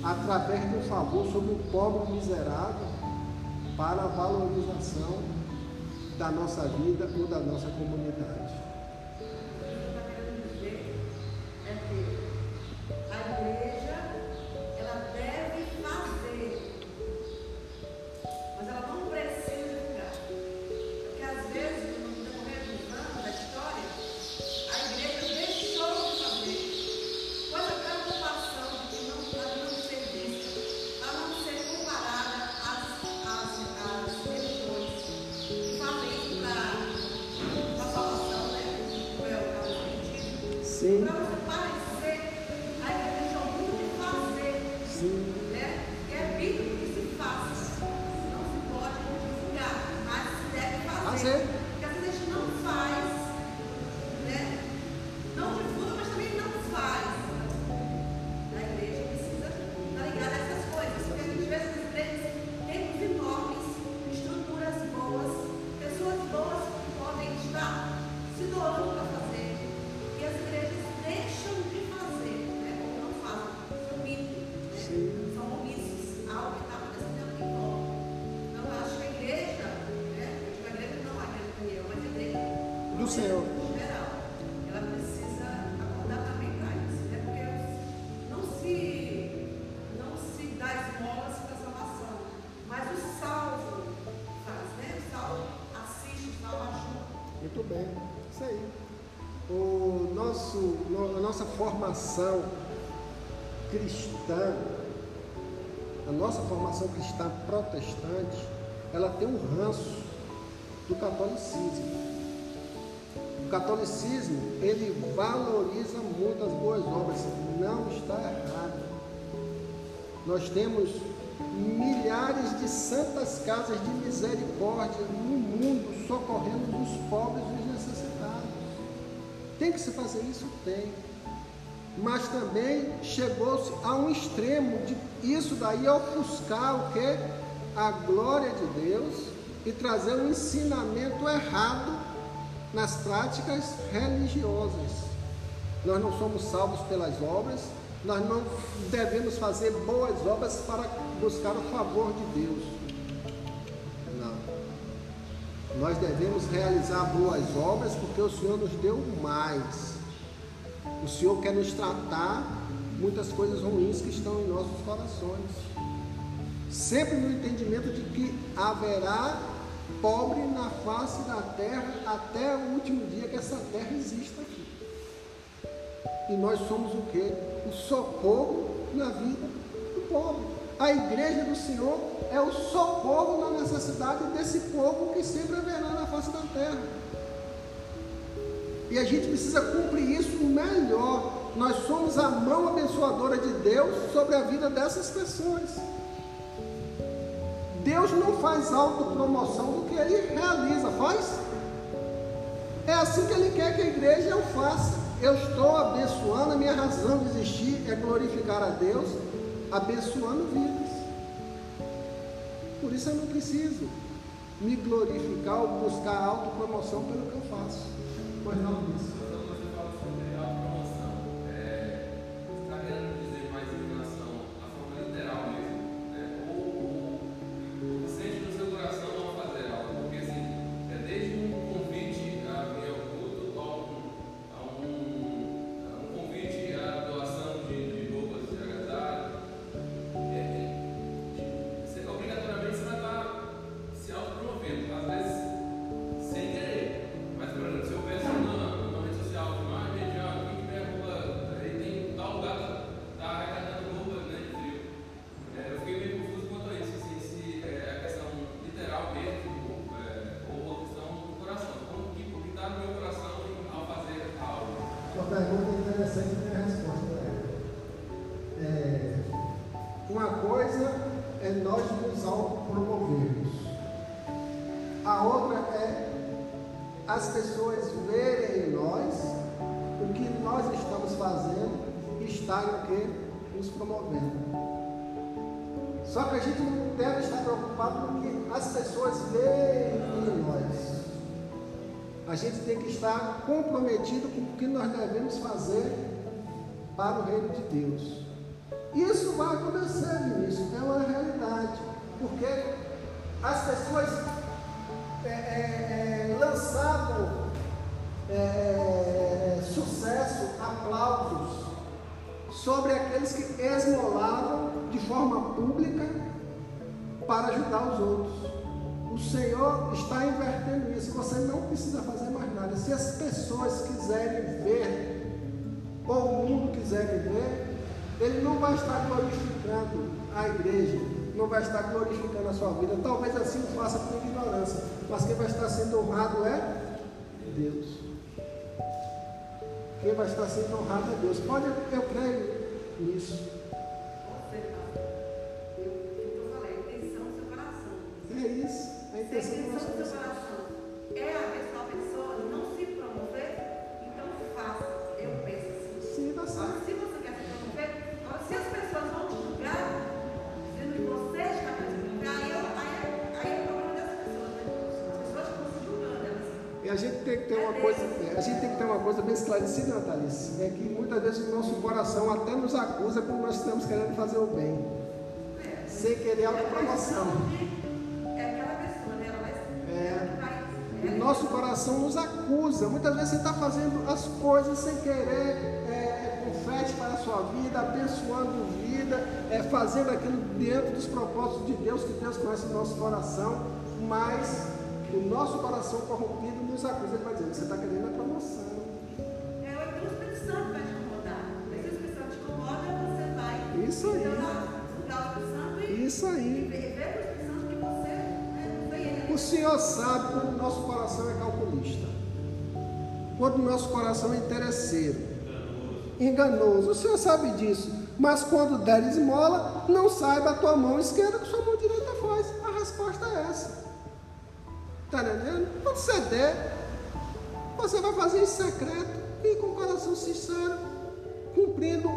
através um favor sobre o pobre miserável para a valorização da nossa vida ou da nossa comunidade. Formação cristã, a nossa formação cristã protestante, ela tem um ranço do catolicismo. O catolicismo, ele valoriza muito as boas obras, não está errado. Nós temos milhares de santas casas de misericórdia no mundo socorrendo os pobres e os necessitados. Tem que se fazer isso? Tem mas também chegou-se a um extremo de isso daí ofuscar o que? A glória de Deus e trazer um ensinamento errado nas práticas religiosas. Nós não somos salvos pelas obras, nós não devemos fazer boas obras para buscar o favor de Deus. Não. Nós devemos realizar boas obras porque o Senhor nos deu mais. O Senhor quer nos tratar muitas coisas ruins que estão em nossos corações. Sempre no entendimento de que haverá pobre na face da terra até o último dia que essa terra exista aqui. E nós somos o que? O socorro na vida do pobre. A igreja do Senhor é o socorro na necessidade desse povo que sempre haverá na face da terra. E a gente precisa cumprir isso melhor. Nós somos a mão abençoadora de Deus sobre a vida dessas pessoas. Deus não faz autopromoção do que ele realiza, faz? É assim que ele quer que a igreja o faça. Eu estou abençoando, a minha razão de existir é glorificar a Deus, abençoando vidas. Por isso eu não preciso me glorificar ou buscar autopromoção pelo que eu faço. Pois não, Luiz. Reino de Deus. Isso vai acontecer, Vinícius, é uma realidade. Porque as pessoas é, é, é, lançavam é, sucesso, aplausos sobre aqueles que esmolavam de forma pública para ajudar os outros. O Senhor está invertendo isso. Você não precisa fazer mais nada. Se as pessoas quiserem ver, ou o mundo quiserem ver, ele não vai estar glorificando a igreja, não vai estar glorificando a sua vida. Talvez assim o faça por ignorância, mas quem vai estar sendo honrado é Deus. Quem vai estar sendo honrado é Deus. Pode, eu creio nisso. É isso. A intenção do nosso coração. É a a gente tem que ter uma coisa, a gente tem que ter uma coisa bem esclarecida, Natalice, é que muitas vezes o nosso coração até nos acusa quando nós estamos querendo fazer o bem, é, sem querer é autopromoção. É aquela pessoa, né? Ela vai. É. vai O nosso coração nos acusa. Muitas vezes você está fazendo as coisas sem querer, é, com fé para a sua vida, abençoando vida, é, fazendo aquilo dentro dos propósitos de Deus, que Deus conhece o nosso coração, mas o nosso coração corrompido nos acusa. Ele vai dizer: você está querendo a promoção. É o Espírito Santo vai te incomodar. Mas se o Espírito Santo te incomoda, você vai. Isso aí. Então, Isso aí. é, ele. O Senhor sabe quando o nosso coração é calculista, quando o nosso coração é interesseiro, enganoso. O Senhor sabe disso. Mas quando der esmola, não saiba a tua mão esquerda que sua mão direita faz. A resposta é essa. Está entendendo? Quando você der, você vai fazer em secreto e com coração sincero, cumprindo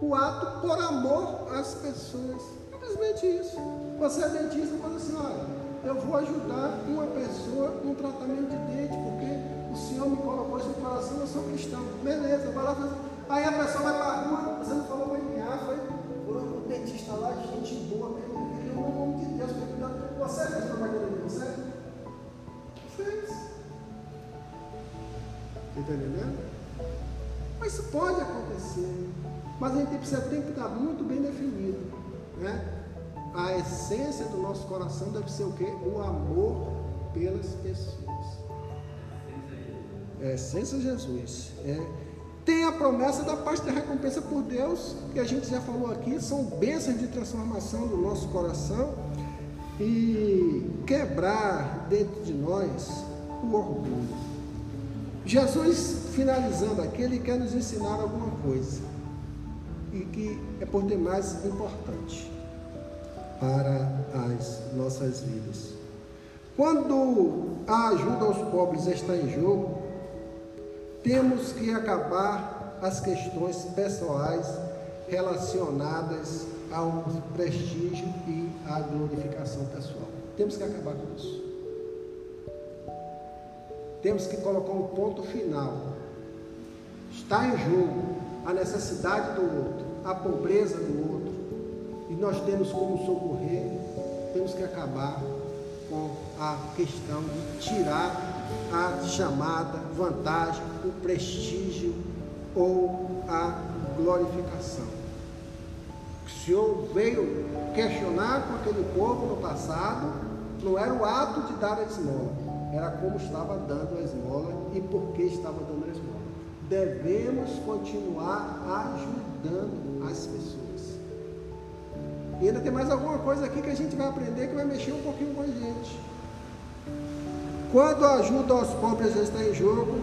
o ato por amor às pessoas. Simplesmente isso. Você é dentista e fala assim, olha, eu vou ajudar uma pessoa no tratamento de dente, porque o Senhor me colocou isso no coração, eu sou cristão. Beleza, vai lá fazer. Aí a pessoa vai para a rua, você não falou para ninguém, ah, foi o dentista lá, gente boa, mesmo, ele no nome de Deus. Você fez de você? Fez. Está entendendo? Mas isso pode acontecer. Mas a gente precisa tem que estar muito bem definido. Né? A essência do nosso coração deve ser o quê? O amor pelas pessoas. É essência de Jesus. É. Tem a promessa da parte da recompensa por Deus, que a gente já falou aqui, são bênçãos de transformação do nosso coração e quebrar dentro de nós o orgulho. Jesus, finalizando aqui, ele quer nos ensinar alguma coisa e que é por demais importante para as nossas vidas. Quando a ajuda aos pobres está em jogo, temos que acabar as questões pessoais relacionadas ao prestígio e à glorificação pessoal. Temos que acabar com isso. Temos que colocar um ponto final. Está em jogo a necessidade do outro, a pobreza do outro, e nós temos como socorrer, temos que acabar com a questão de tirar a chamada vantagem, o prestígio ou a glorificação. O Senhor veio questionar com aquele povo no passado, não era o ato de dar a esmola, era como estava dando a esmola e por que estava dando a esmola. Devemos continuar ajudando as pessoas. E ainda tem mais alguma coisa aqui que a gente vai aprender que vai mexer um pouquinho com a gente. Quando a ajuda aos pobres está em jogo,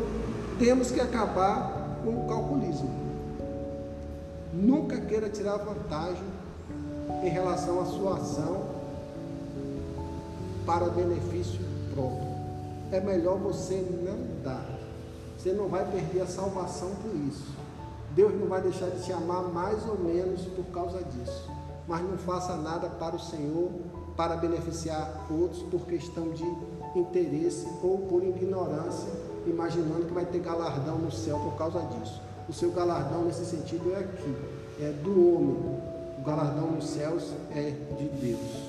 temos que acabar com o calculismo. Nunca queira tirar vantagem em relação à sua ação para benefício próprio. É melhor você não dar. Você não vai perder a salvação por isso. Deus não vai deixar de te amar mais ou menos por causa disso. Mas não faça nada para o Senhor, para beneficiar outros por questão de interesse ou por ignorância, imaginando que vai ter galardão no céu por causa disso. O seu galardão nesse sentido é aqui, é do homem. O galardão nos céus é de Deus.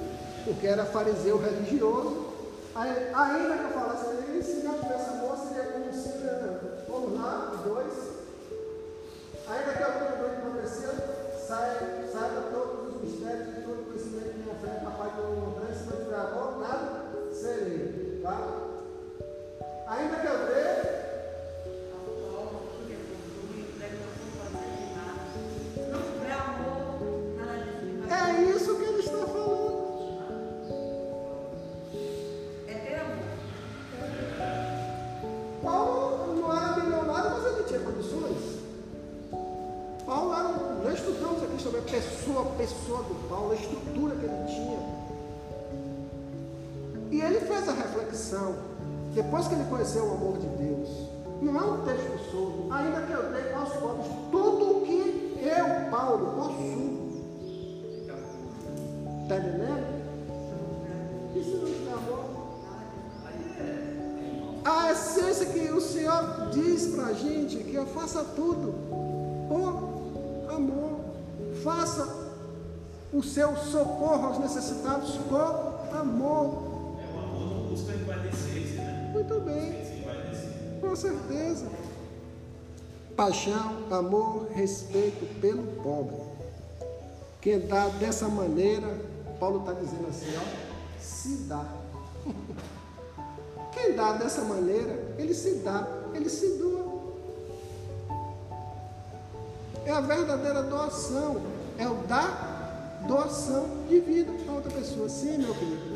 porque era fariseu religioso, ainda que eu falasse, faça tudo por amor. Faça o seu socorro aos necessitados por amor. É o amor não busca descer. Muito bem. Com certeza. Paixão, amor, respeito pelo pobre. Quem dá dessa maneira, Paulo está dizendo assim, ó, se dá. Quem dá dessa maneira, ele se dá, ele se doa. É a verdadeira doação, é o dar doação de vida para outra pessoa. Sim, meu querido.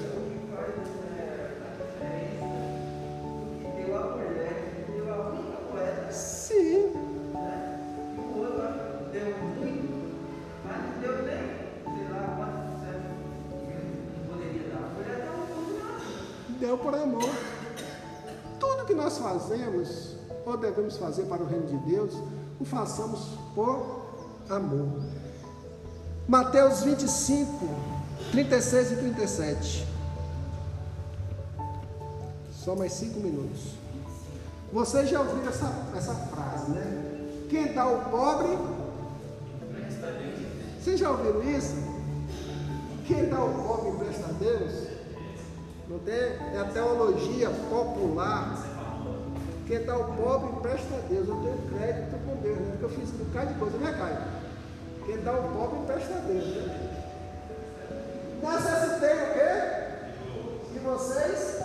deu por amor. Tudo que nós fazemos, ou devemos fazer para o reino de Deus, o façamos por amor. Mateus 25, 36 e 37. Só mais cinco minutos. Vocês já ouviram essa, essa frase, né? Quem dá ao pobre. Vocês já ouviram isso? Quem dá ao pobre empresta a Deus? Não tem? É a teologia popular. Quem dá o pobre empresta a Deus. Eu tenho crédito Deus, né? Porque eu fiz um bocado de coisa, né, Caio? Quem dá o pobre empresta a Deus. Né? Necessitei o quê? De vocês?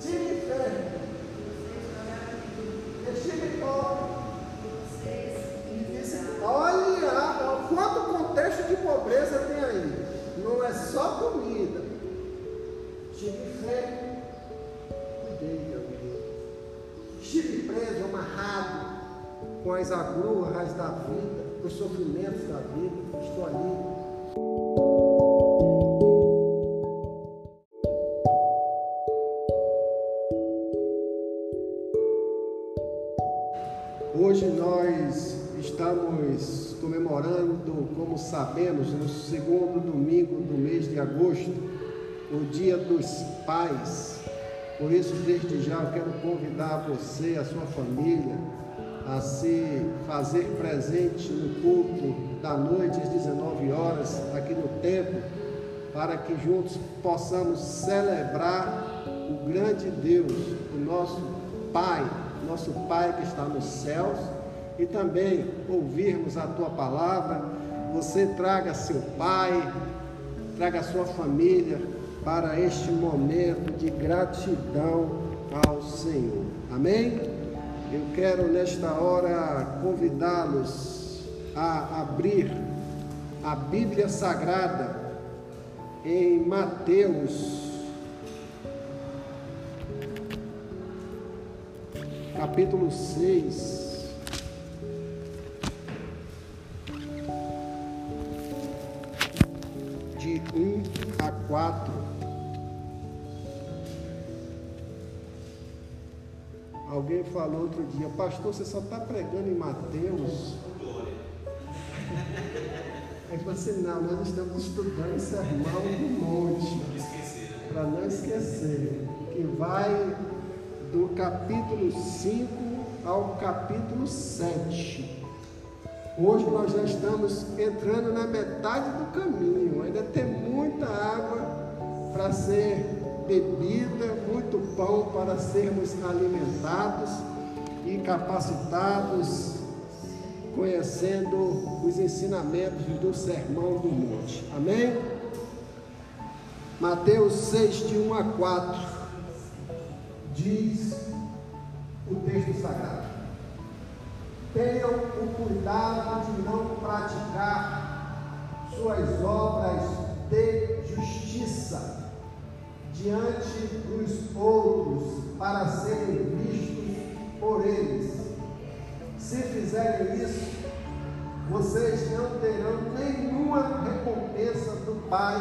Tive fé. Estive pobre. Olha, quanto contexto de pobreza tem aí. Não é só comida Estive fé, cuidei de alguém. Estive preso, amarrado, com as agruras da vida, os sofrimentos da vida. Estou ali. Hoje nós estamos comemorando, como sabemos, no segundo domingo do mês de agosto, o Dia dos Pais. Por isso, desde já, eu quero convidar você, a sua família, a se fazer presente no culto da noite às 19 horas, aqui no templo, para que juntos possamos celebrar o grande Deus, o nosso Pai, nosso Pai que está nos céus, e também ouvirmos a tua palavra. Você traga seu pai, traga sua família para este momento de gratidão ao Senhor. Amém? Eu quero nesta hora convidá-los a abrir a Bíblia Sagrada em Mateus, capítulo 6. De 1 a 4. Alguém falou outro dia, pastor, você só está pregando em Mateus. Aí eu assim, não, nós estamos estudando sermão do monte. Para não esquecer. Que vai do capítulo 5 ao capítulo 7. Hoje nós já estamos entrando na metade do caminho. Ainda tem muita água para ser bebida, muito pão para sermos alimentados e capacitados conhecendo os ensinamentos do Sermão do Monte. Amém? Mateus 6, de 1 a 4, diz o texto sagrado: Tenham o cuidado de não praticar suas obras de justiça diante dos outros para serem vistos por eles se fizerem isso, vocês não terão nenhuma recompensa do Pai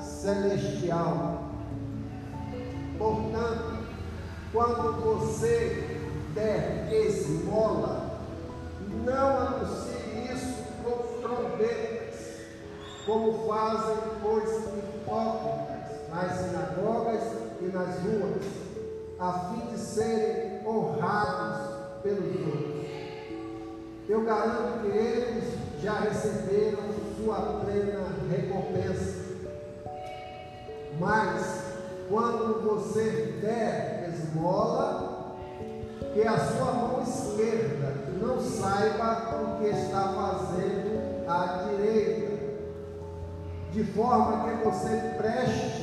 Celestial. Portanto, quando você der esmola, não anuncie isso com trombetas, como fazem os hipócritas nas sinagogas e nas ruas, a fim de serem honrados pelos outros. Eu garanto que eles já receberam sua plena recompensa. Mas, quando você der esmola, que a sua mão esquerda não saiba o que está fazendo a direita, de forma que você preste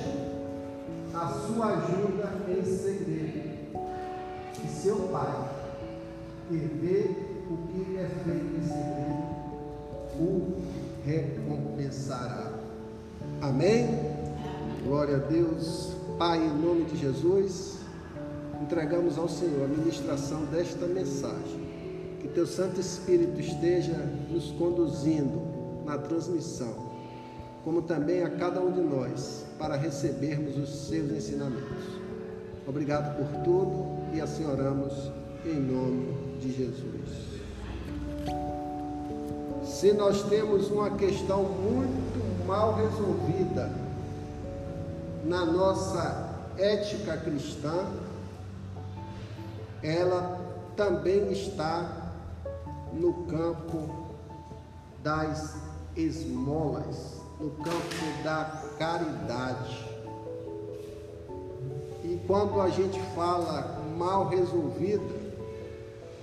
a sua ajuda em segredo. E seu pai, que vê o que é feito em segredo o recompensará. Amém? Glória a Deus. Pai, em nome de Jesus, entregamos ao Senhor a ministração desta mensagem. Que teu Santo Espírito esteja nos conduzindo na transmissão, como também a cada um de nós, para recebermos os seus ensinamentos. Obrigado por tudo e assim oramos em nome de Jesus. Se nós temos uma questão muito mal resolvida na nossa ética cristã, ela também está no campo das esmolas, no campo da caridade. E quando a gente fala mal resolvida,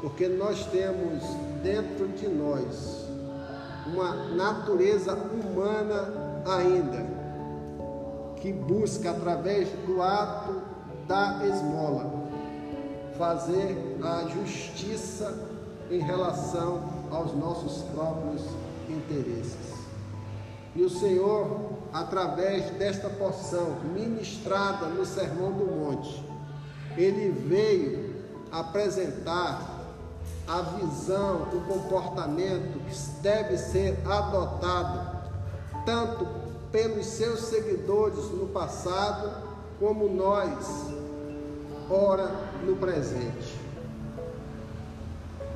porque nós temos dentro de nós uma natureza humana ainda, que busca através do ato da esmola fazer a justiça em relação aos nossos próprios interesses. E o Senhor, através desta porção ministrada no Sermão do Monte, ele veio apresentar a visão, o comportamento que deve ser adotado tanto pelos seus seguidores no passado, como nós, ora no presente.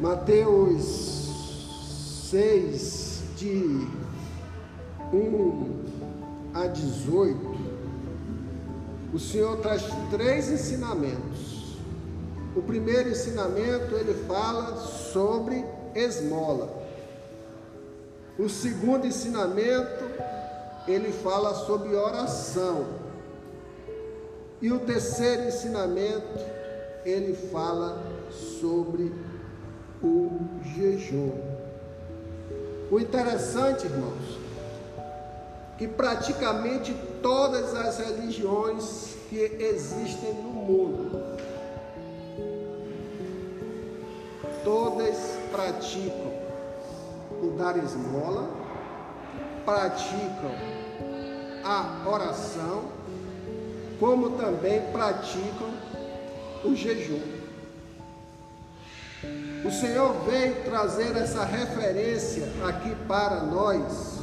Mateus 6, de 1 a 18, o Senhor traz três ensinamentos. O primeiro ensinamento ele fala sobre esmola. O segundo ensinamento ele fala sobre oração. E o terceiro ensinamento ele fala sobre o jejum. O interessante, irmãos, que praticamente todas as religiões que existem no mundo, todas praticam o dar esmola, praticam a oração, como também praticam o jejum. O Senhor veio trazer essa referência aqui para nós,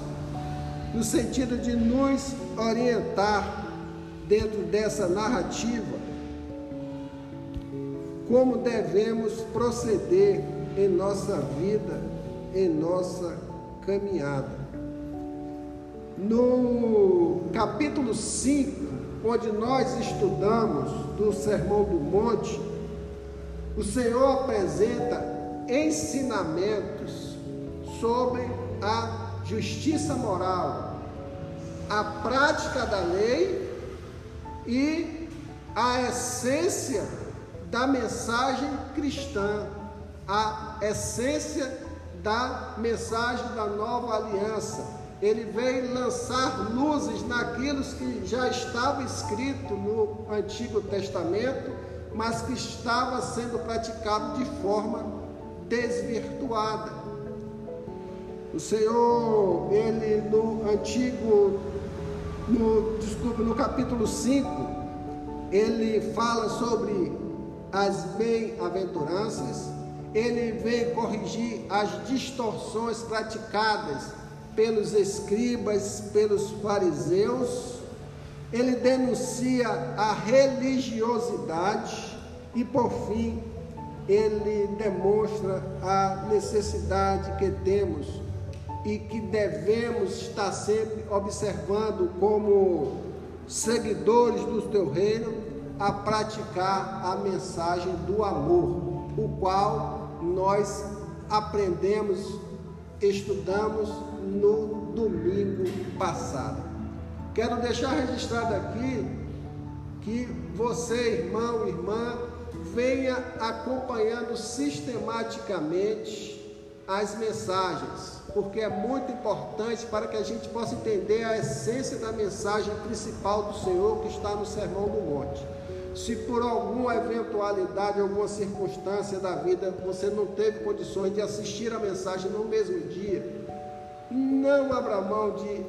no sentido de nos orientar dentro dessa narrativa, como devemos proceder em nossa vida, em nossa caminhada. No capítulo 5, onde nós estudamos do Sermão do Monte, o Senhor apresenta ensinamentos sobre a justiça moral, a prática da lei e a essência da mensagem cristã, a essência da mensagem da nova aliança ele veio lançar luzes naquilo que já estava escrito no Antigo Testamento, mas que estava sendo praticado de forma desvirtuada. O Senhor, ele no Antigo, no, no capítulo 5, ele fala sobre as bem-aventuranças, ele vem corrigir as distorções praticadas pelos escribas, pelos fariseus, ele denuncia a religiosidade e, por fim, ele demonstra a necessidade que temos e que devemos estar sempre observando como seguidores do teu reino a praticar a mensagem do amor, o qual nós aprendemos, estudamos no domingo passado. Quero deixar registrado aqui que você, irmão, irmã, venha acompanhando sistematicamente as mensagens, porque é muito importante para que a gente possa entender a essência da mensagem principal do Senhor que está no Sermão do Monte. Se por alguma eventualidade, alguma circunstância da vida você não teve condições de assistir a mensagem no mesmo dia, não abra mão de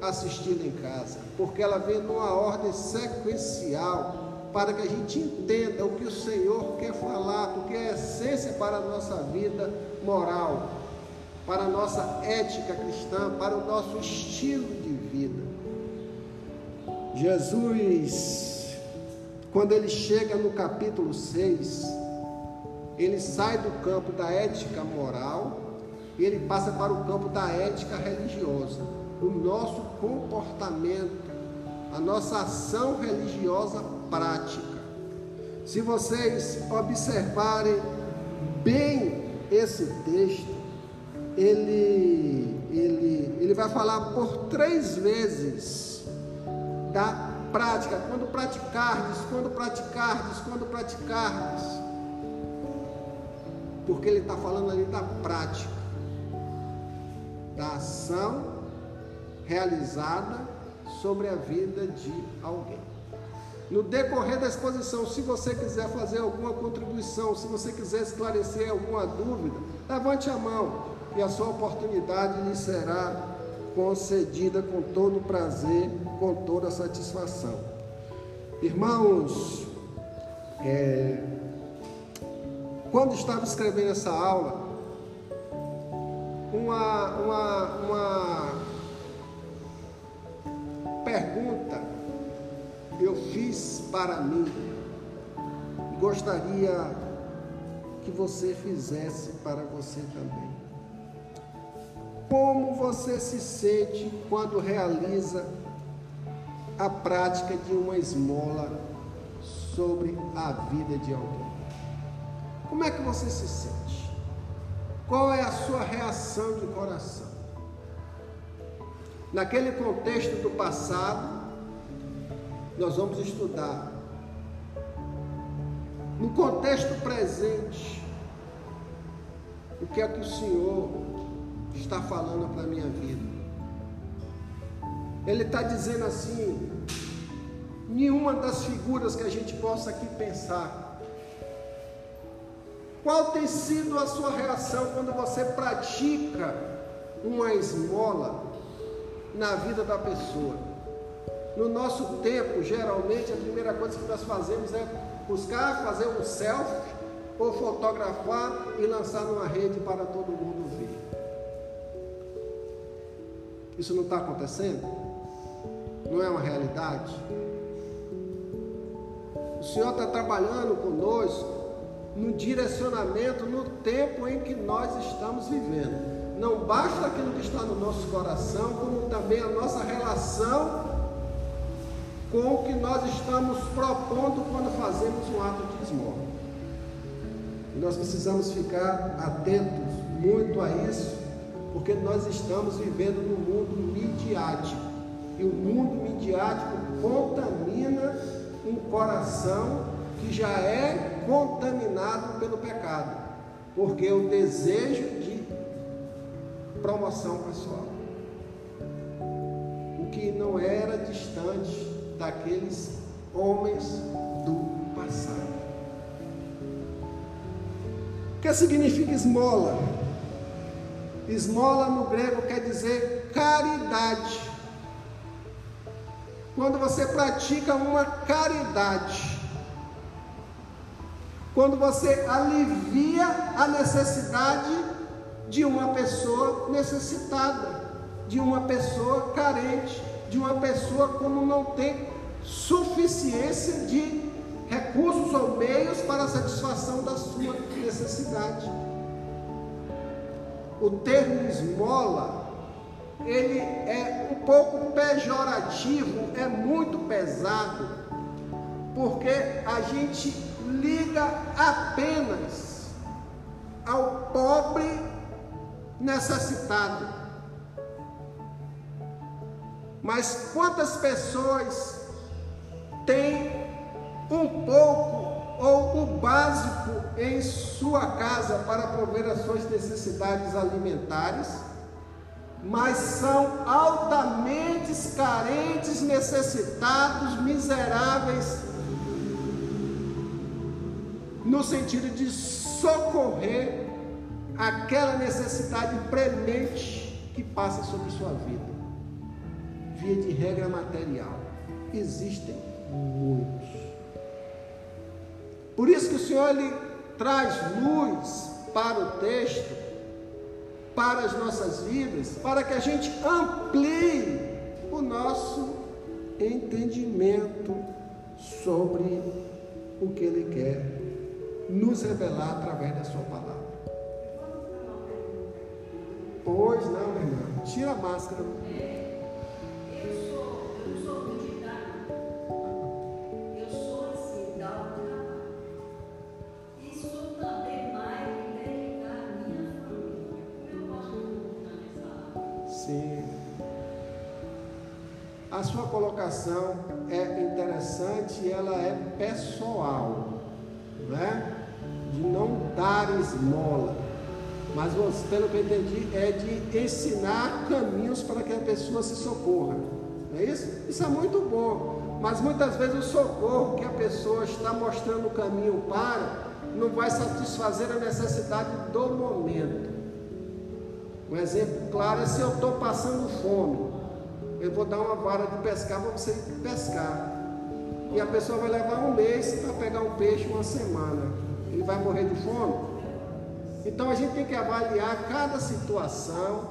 assisti-la em casa, porque ela vem numa ordem sequencial para que a gente entenda o que o Senhor quer falar, porque é essência para a nossa vida moral, para a nossa ética cristã, para o nosso estilo de vida. Jesus, quando ele chega no capítulo 6, ele sai do campo da ética moral e ele passa para o campo da ética religiosa. O nosso comportamento, a nossa ação religiosa prática. Se vocês observarem bem esse texto, ele, ele, ele vai falar por três vezes da prática. Quando praticardes, quando praticardes, quando praticardes. Porque ele está falando ali da prática da ação realizada sobre a vida de alguém. No decorrer da exposição, se você quiser fazer alguma contribuição, se você quiser esclarecer alguma dúvida, levante a mão e a sua oportunidade lhe será concedida com todo prazer, com toda satisfação. Irmãos, é, quando estava escrevendo essa aula, uma, uma, uma pergunta eu fiz para mim. Gostaria que você fizesse para você também. Como você se sente quando realiza a prática de uma esmola sobre a vida de alguém. Como é que você se sente? Qual é a sua reação de coração? Naquele contexto do passado, nós vamos estudar. No contexto presente, o que é que o Senhor está falando para a minha vida? Ele está dizendo assim: nenhuma das figuras que a gente possa aqui pensar. Qual tem sido a sua reação quando você pratica uma esmola na vida da pessoa? No nosso tempo, geralmente, a primeira coisa que nós fazemos é buscar fazer um selfie ou fotografar e lançar numa rede para todo mundo ver. Isso não está acontecendo? Não é uma realidade? O Senhor está trabalhando conosco no direcionamento, no tempo em que nós estamos vivendo. Não basta aquilo que está no nosso coração, como também a nossa relação com o que nós estamos propondo quando fazemos um ato de esmola. E nós precisamos ficar atentos muito a isso, porque nós estamos vivendo num mundo midiático. E o mundo midiático contamina um coração que já é contaminado pelo pecado, porque o desejo de promoção pessoal, o que não era distante daqueles homens do passado. O que significa esmola? Esmola no grego quer dizer caridade. Quando você pratica uma caridade, quando você alivia a necessidade de uma pessoa necessitada, de uma pessoa carente, de uma pessoa como não tem suficiência de recursos ou meios para a satisfação da sua necessidade. O termo esmola ele é um pouco pejorativo, é muito pesado, porque a gente liga apenas ao pobre necessitado. Mas quantas pessoas têm um pouco ou o básico em sua casa para prover as suas necessidades alimentares? mas são altamente carentes, necessitados, miseráveis, no sentido de socorrer aquela necessidade premente que passa sobre sua vida. Via de regra material, existem muitos. Por isso que o Senhor ele traz luz para o texto para as nossas vidas, para que a gente amplie o nosso entendimento sobre o que Ele quer nos revelar através da Sua palavra. Pois não, irmã. Tira a máscara. Sua colocação é interessante ela é pessoal, né? De não dar esmola. Mas pelo que eu entendi, é de ensinar caminhos para que a pessoa se socorra. Não é isso? Isso é muito bom. Mas muitas vezes o socorro que a pessoa está mostrando o caminho para não vai satisfazer a necessidade do momento. Um exemplo claro é se eu estou passando fome eu vou dar uma vara de pescar para você pescar. E a pessoa vai levar um mês para pegar um peixe uma semana. Ele vai morrer de fome? Então a gente tem que avaliar cada situação,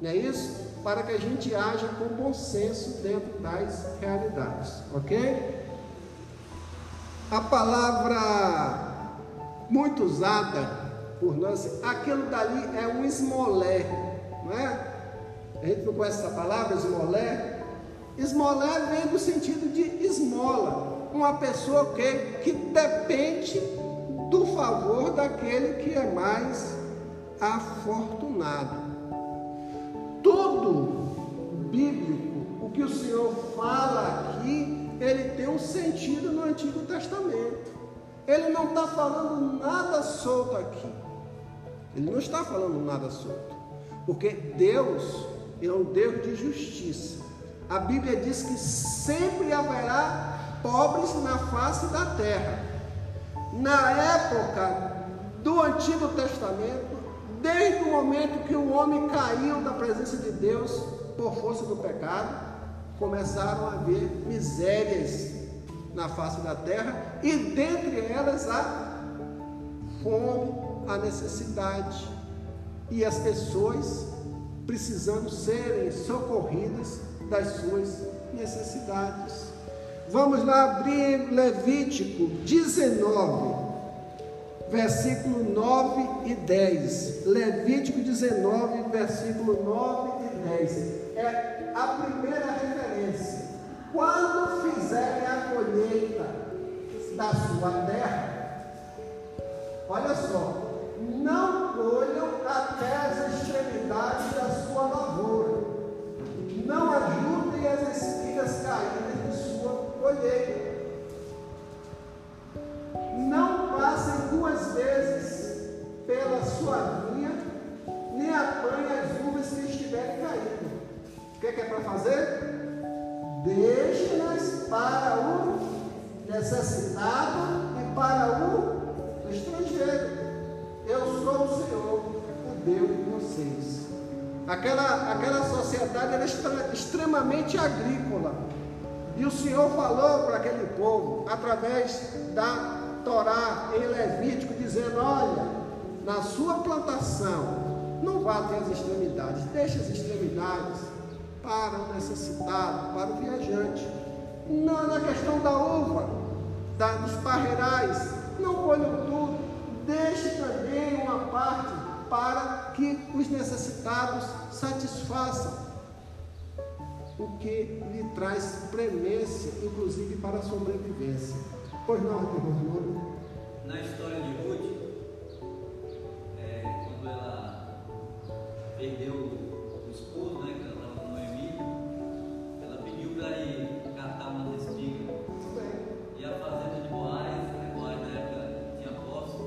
não é isso? Para que a gente haja com bom senso dentro das realidades, ok? A palavra muito usada por nós, aquilo dali é um esmolé, não é? A gente não conhece essa palavra, esmolé? Esmolé vem do sentido de esmola, uma pessoa que, que depende do favor daquele que é mais afortunado. Tudo bíblico, o que o Senhor fala aqui, ele tem um sentido no Antigo Testamento. Ele não está falando nada solto aqui. Ele não está falando nada solto. Porque Deus é um Deus de justiça. A Bíblia diz que sempre haverá pobres na face da terra. Na época do Antigo Testamento, desde o momento que o homem caiu da presença de Deus por força do pecado, começaram a haver misérias na face da terra e dentre elas a fome, a necessidade e as pessoas precisando serem socorridas das suas necessidades. Vamos lá abrir Levítico 19, versículo 9 e 10. Levítico 19, versículo 9 e 10. É a primeira referência. Quando fizerem a colheita da sua terra, olha só, não colham até as extremidades da sua lavoura, não ajudem as espigas caídas de sua colheita. Não passem duas vezes pela sua vinha, nem apanhem as uvas que estiverem caindo. O que é, que é para fazer? Deixe-nas para o necessitado e para o estrangeiro. Eu sou o Senhor, o Deus de vocês. Aquela, aquela sociedade era extremamente agrícola. E o Senhor falou para aquele povo, através da Torá em Levítico, dizendo: Olha, na sua plantação, não vá até as extremidades, deixe as extremidades para o necessitado, para o viajante. Não na questão da uva, da, dos parreirais, não colham tudo, deixe também uma parte para que os necessitados satisfaçam o que lhe traz premência, inclusive para a sobrevivência. Pois não, irmão Na história de Ruth, é, quando ela perdeu o esposo, né, que ela estava com Noemi, ela pediu para ir catar uma espigas. E a fazenda de Boaz, né, Boaz na época tinha posse,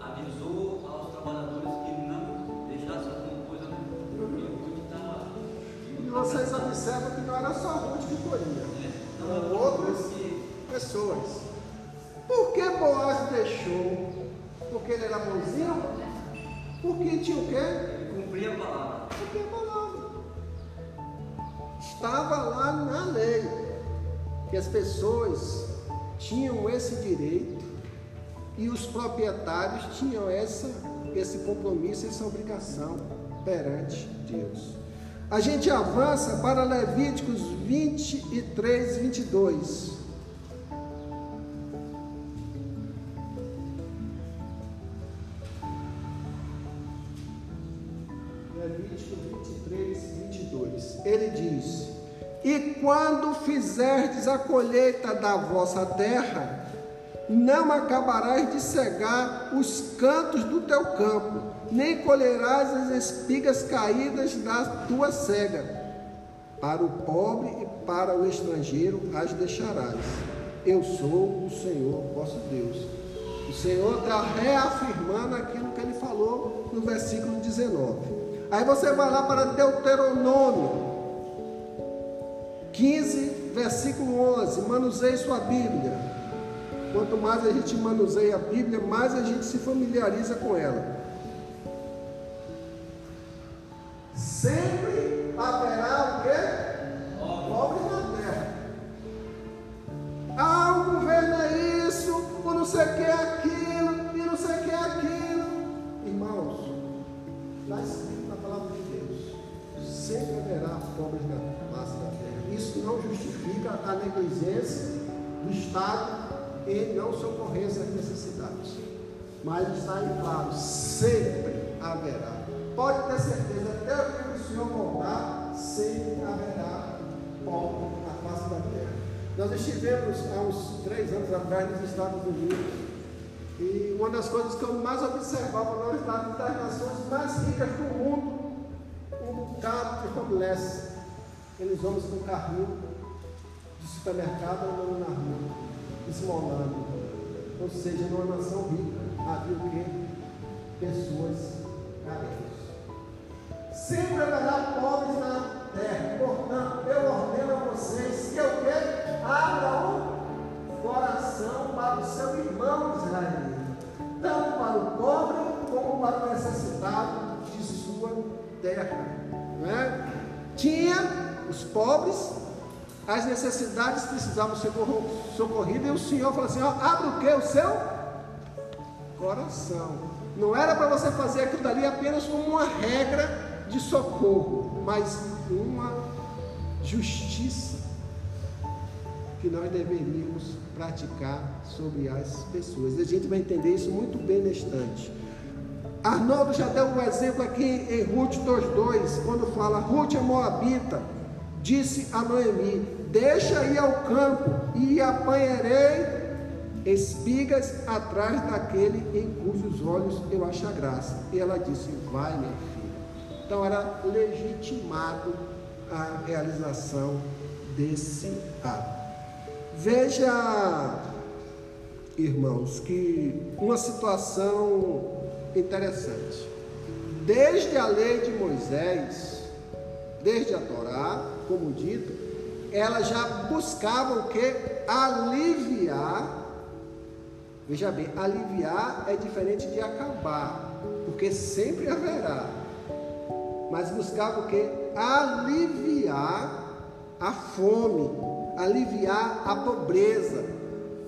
avisou aos trabalhadores que não deixassem alguma coisa, né? Porque Ruth estava. E vocês observam que não era só Ruth que colhia, Não, eram ela outras porque pessoas. Por que Boaz deixou? Porque ele era bonzinho? Porque tinha o quê? cumpria a palavra. Porque a palavra. Estava lá na lei que as pessoas tinham esse direito e os proprietários tinham essa, esse compromisso, essa obrigação perante Deus. A gente avança para Levíticos 23, 22. Levítico 23, 22. Ele diz: E quando fizerdes a colheita da vossa terra, não acabarás de cegar os cantos do teu campo, nem colherás as espigas caídas da tua cega. Para o pobre e para o estrangeiro as deixarás. Eu sou o Senhor vosso Deus. O Senhor está reafirmando aquilo que ele falou no versículo 19. Aí você vai lá para Deuteronômio 15, versículo 11. Manuseie sua Bíblia. Quanto mais a gente manuseia a Bíblia, mais a gente se familiariza com ela. Pobres na face da terra. Isso não justifica a negligência do Estado em não socorrer essas necessidades. Mas está aí claro: sempre haverá. Pode ter certeza, até o que o Senhor voltar, sempre haverá pobre na face da terra. Nós estivemos há uns três anos atrás nos Estados Unidos e uma das coisas que eu mais observava nós das, das nações mais ricas do mundo, bocado de homeless, aqueles homens com carrinho de supermercado andando na rua, esmolando. Ou seja, numa nação rica havia o quê? Pessoas carentes. Sempre haverá pobres na terra. Portanto, eu ordeno a vocês que o quê? Abra o coração para o seu irmão Israel, tanto para o pobre como para o necessitado de sua terra. Não é? Tinha os pobres, as necessidades precisavam ser socorridas, e o Senhor falou assim: ó, abre o que? O seu coração. Não era para você fazer aquilo dali apenas como uma regra de socorro, mas uma justiça que nós deveríamos praticar sobre as pessoas. E a gente vai entender isso muito bem neste instante. Arnaldo já deu um exemplo aqui em Ruth 2,2, quando fala Ruth é Moabita, disse a Noemi: Deixa ir ao campo e apanharei espigas atrás daquele em cujos olhos eu acho a graça. E ela disse: Vai, minha filha. Então era legitimado a realização desse ato. Veja, irmãos, que uma situação interessante. Desde a lei de Moisés, desde a Torá, como dito, ela já buscava o que? Aliviar Veja bem, aliviar é diferente de acabar, porque sempre haverá. Mas buscava o que? Aliviar a fome, aliviar a pobreza,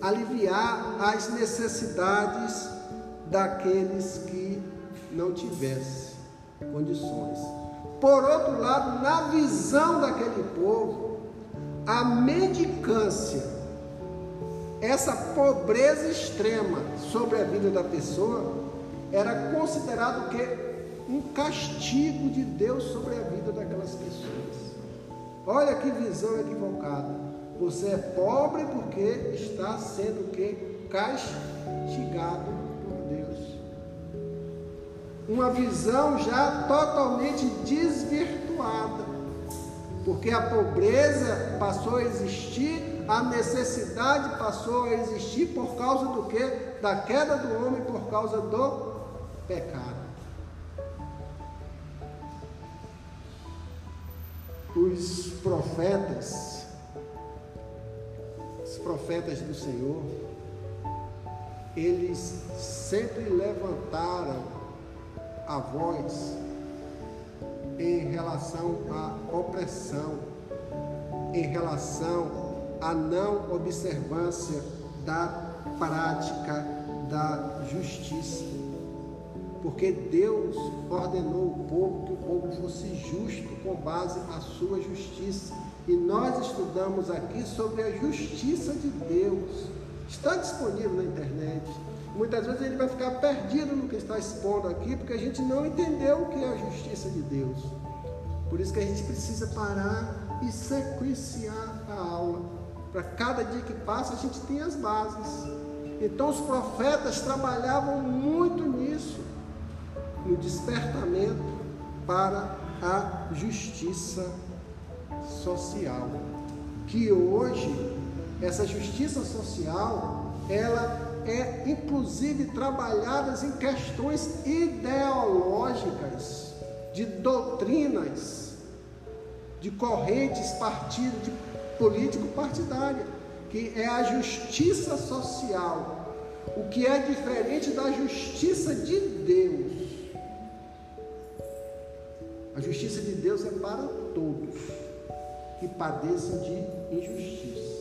aliviar as necessidades daqueles que não tivessem condições. Por outro lado, na visão daquele povo, a mendicância essa pobreza extrema sobre a vida da pessoa era considerado que um castigo de Deus sobre a vida daquelas pessoas. Olha que visão equivocada. Você é pobre porque está sendo que castigado. Uma visão já totalmente desvirtuada. Porque a pobreza passou a existir a necessidade passou a existir por causa do que? Da queda do homem, por causa do pecado. Os profetas, os profetas do Senhor, eles sempre levantaram a voz em relação à opressão, em relação a não observância da prática da justiça. Porque Deus ordenou o povo que o povo fosse justo com base na sua justiça. E nós estudamos aqui sobre a justiça de Deus. Está disponível na internet. Muitas vezes ele vai ficar perdido no que está expondo aqui, porque a gente não entendeu o que é a justiça de Deus. Por isso que a gente precisa parar e sequenciar a aula para cada dia que passa a gente tem as bases. Então os profetas trabalhavam muito nisso, no despertamento para a justiça social. Que hoje essa justiça social, ela é inclusive trabalhada em questões ideológicas, de doutrinas, de correntes, partidos, de político-partidária, que é a justiça social, o que é diferente da justiça de Deus. A justiça de Deus é para todos que padecem de injustiça.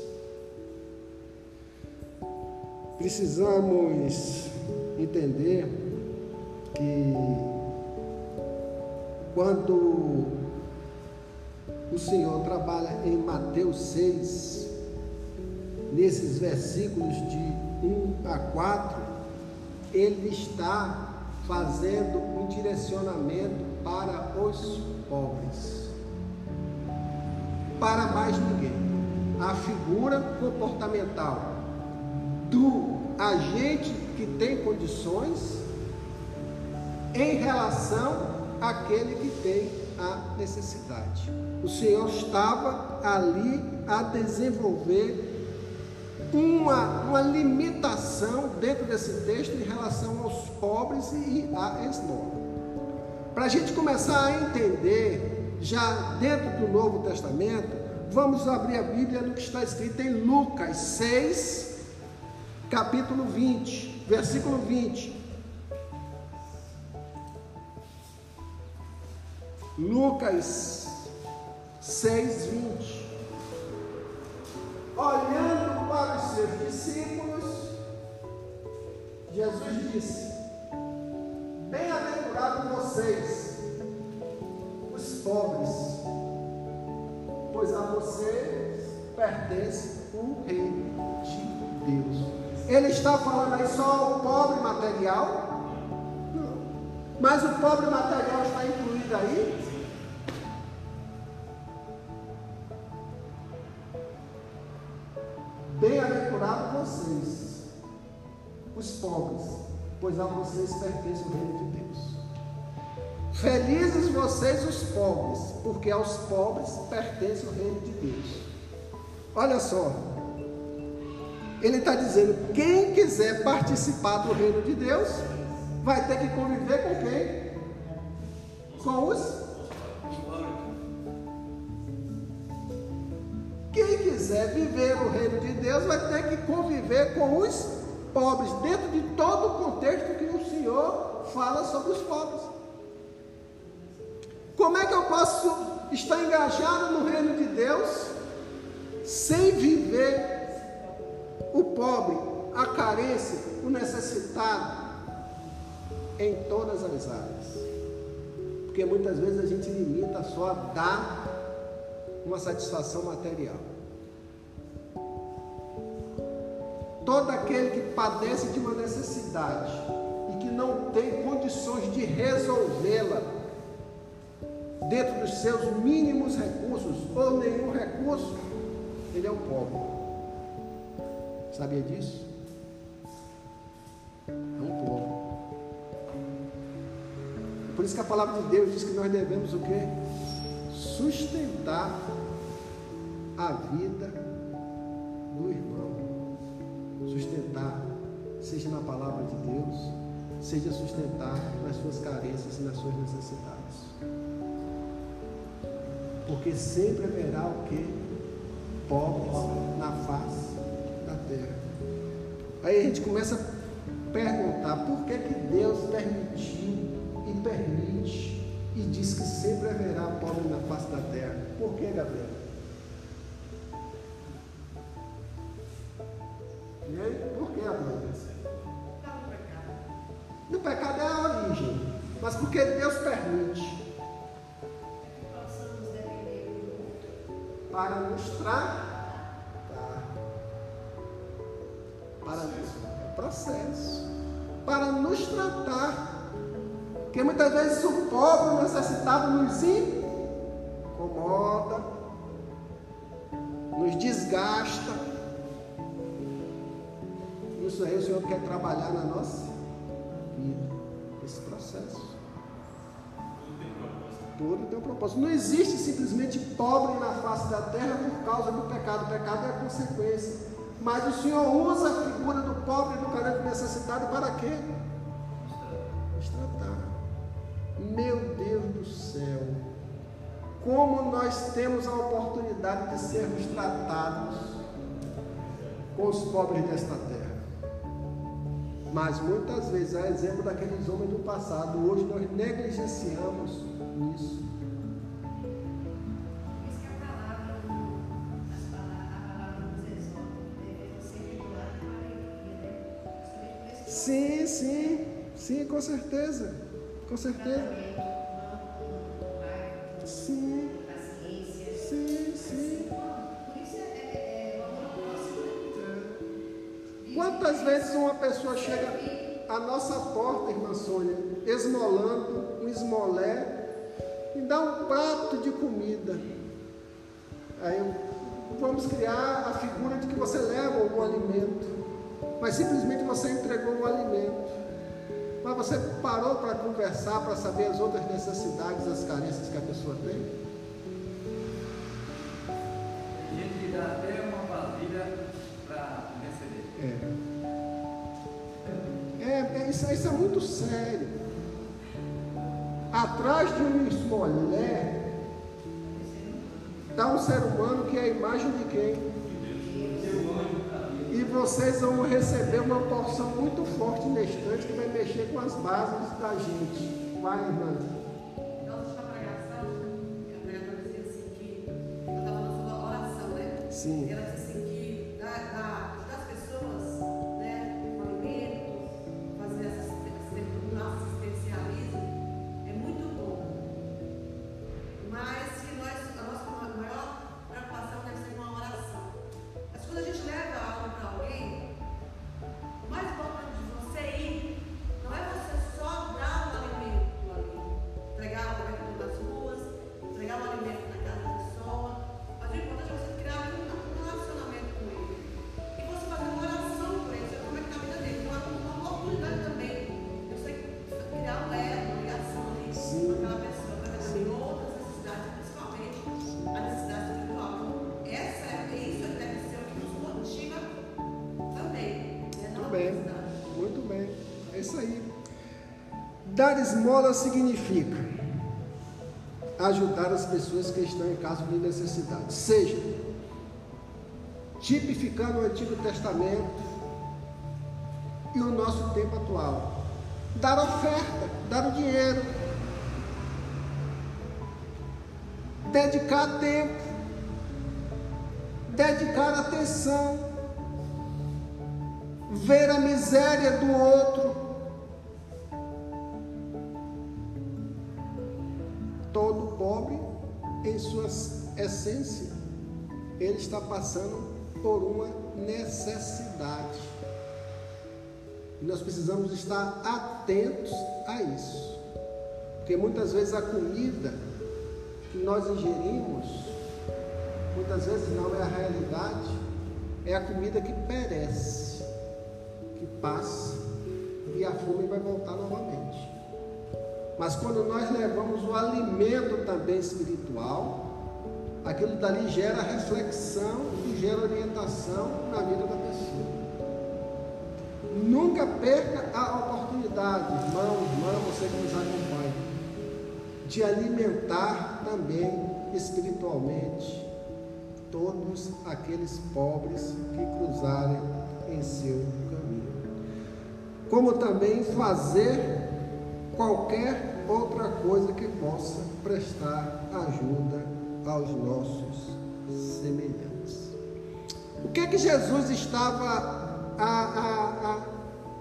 Precisamos entender que quando o Senhor trabalha em Mateus 6, nesses versículos de 1 a 4, ele está fazendo um direcionamento para os pobres. para mais ninguém. A figura comportamental do agente que tem condições em relação àquele que tem a necessidade. O Senhor estava ali a desenvolver uma, uma limitação dentro desse texto em relação aos pobres e à esmola. Para a gente começar a entender, já dentro do Novo Testamento, vamos abrir a Bíblia no que está escrito em Lucas 6, capítulo 20, versículo 20. Lucas 6, 20. Olhando para os seus discípulos, Jesus disse: Bem-aventurados vocês, os pobres, pois a vocês pertence o reino de Deus. Ele está falando aí só o pobre material? Não. Mas o pobre material está incluído aí? Bem-aventurados vocês, os pobres, pois a vocês pertence o reino de Deus. Felizes vocês, os pobres, porque aos pobres pertence o reino de Deus. Olha só, ele está dizendo: quem quiser participar do reino de Deus, vai ter que conviver com quem? Com os Quem quiser viver o reino de Deus vai ter que conviver com os pobres, dentro de todo o contexto que o Senhor fala sobre os pobres. Como é que eu posso estar engajado no reino de Deus sem viver o pobre, a carência, o necessitado em todas as áreas? Porque muitas vezes a gente limita só a dar uma satisfação material. Todo aquele que padece de uma necessidade e que não tem condições de resolvê-la dentro dos seus mínimos recursos ou nenhum recurso, ele é um pobre. Sabia disso? É um pobre. Por isso que a palavra de Deus diz que nós devemos o quê? sustentar a vida do irmão. Sustentar, seja na palavra de Deus, seja sustentar nas suas carências e nas suas necessidades. Porque sempre haverá o que? Pobres na face da terra. Aí a gente começa a perguntar por que, que Deus permitiu e permite e diz que sempre haverá pobre na face da terra. Por que, Gabriel? E aí, por que, Gabriel? No pecado é a origem, mas porque Deus permite. Para nos. Para nos, processo. Para nos tratar porque muitas vezes o pobre, o necessitado nos incomoda, nos desgasta. Isso aí o Senhor quer trabalhar na nossa vida, esse processo. Tudo tem um propósito. Não existe simplesmente pobre na face da terra por causa do pecado. O pecado é a consequência. Mas o Senhor usa a figura do pobre do carente necessitado para quê? Meu Deus do céu, como nós temos a oportunidade de sermos tratados com os pobres desta terra. Mas muitas vezes, a exemplo daqueles homens do passado, hoje nós negligenciamos isso. Sim, sim, sim, com certeza. Com certeza. Sim. Sim, sim. Quantas vezes uma pessoa chega à nossa porta, irmã Sônia, esmolando um esmolé e dá um prato de comida. Aí vamos criar a figura de que você leva um alimento, mas simplesmente você entregou um alimento. Mas você parou para conversar, para saber as outras necessidades, as carências que a pessoa tem? Tem gente que dá até uma vasilha para receber. É. É, é isso, isso é muito sério. Atrás de um esmolé está um ser humano que é a imagem de quem? E vocês vão receber uma porção muito forte neste instante que vai mexer com as bases da gente. Vai, irmã. Na Dar esmola significa ajudar as pessoas que estão em caso de necessidade. Seja tipificando o Antigo Testamento e o nosso tempo atual. Dar oferta, dar o dinheiro, dedicar tempo, dedicar atenção, ver a miséria do outro. Essência, ele está passando por uma necessidade. E nós precisamos estar atentos a isso. Porque muitas vezes a comida que nós ingerimos, muitas vezes não é a realidade, é a comida que perece, que passa e a fome vai voltar novamente. Mas quando nós levamos o alimento também espiritual, aquilo dali gera reflexão e gera orientação na vida da pessoa. Nunca perca a oportunidade, irmão, irmã, você que nos acompanha, de alimentar também espiritualmente todos aqueles pobres que cruzarem em seu caminho. Como também fazer qualquer outra coisa que possa prestar ajuda aos nossos semelhantes. O que é que Jesus estava a, a,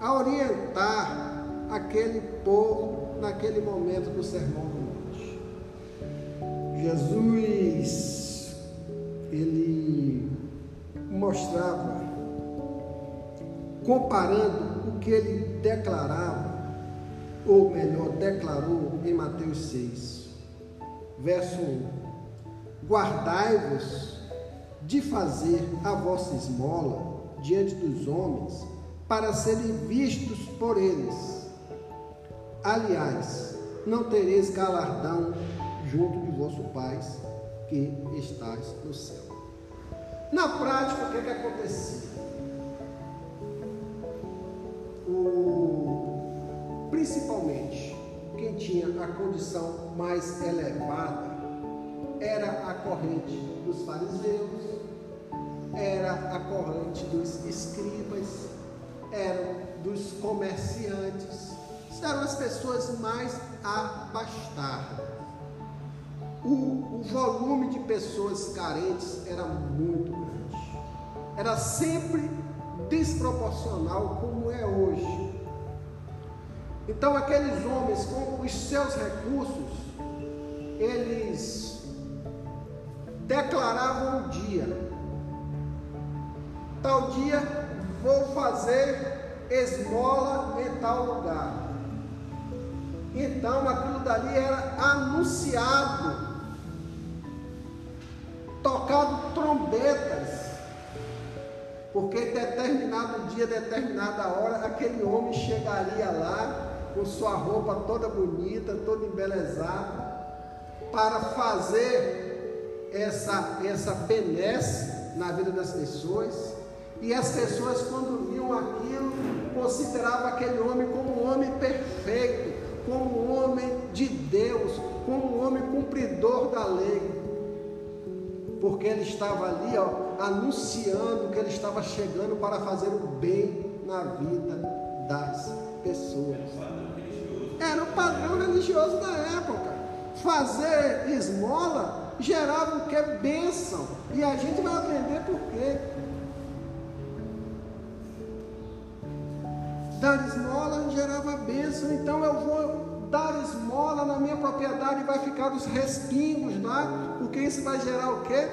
a, a orientar aquele povo naquele momento do Sermão do Monte? Jesus, ele mostrava, comparando o que ele declarava, ou melhor, declarou em Mateus 6, verso 1: Guardai-vos de fazer a vossa esmola diante dos homens, para serem vistos por eles. Aliás, não tereis galardão junto de vosso Pai que estás no céu. Na prática, o que, é que acontecia? O, principalmente, quem tinha a condição mais elevada era a corrente dos fariseus, era a corrente dos escribas, eram dos comerciantes, eram as pessoas mais abastadas. O, o volume de pessoas carentes era muito grande, era sempre desproporcional como é hoje. Então, aqueles homens com os seus recursos, eles declaravam um dia: tal dia vou fazer esmola em tal lugar. Então aquilo dali era anunciado tocado trombetas, porque determinado dia, determinada hora, aquele homem chegaria lá com sua roupa toda bonita, toda embelezada, para fazer essa, essa benesse na vida das pessoas. E as pessoas, quando viam aquilo, consideravam aquele homem como um homem perfeito, como um homem de Deus, como um homem cumpridor da lei. Porque ele estava ali, ó, anunciando que ele estava chegando para fazer o bem na vida das pessoas. Era o padrão religioso da época. Fazer esmola gerava o que? Bênção. E a gente vai aprender por quê. Dar esmola gerava bênção, então eu vou dar esmola na minha propriedade e vai ficar os respingos lá, porque isso vai gerar o quê?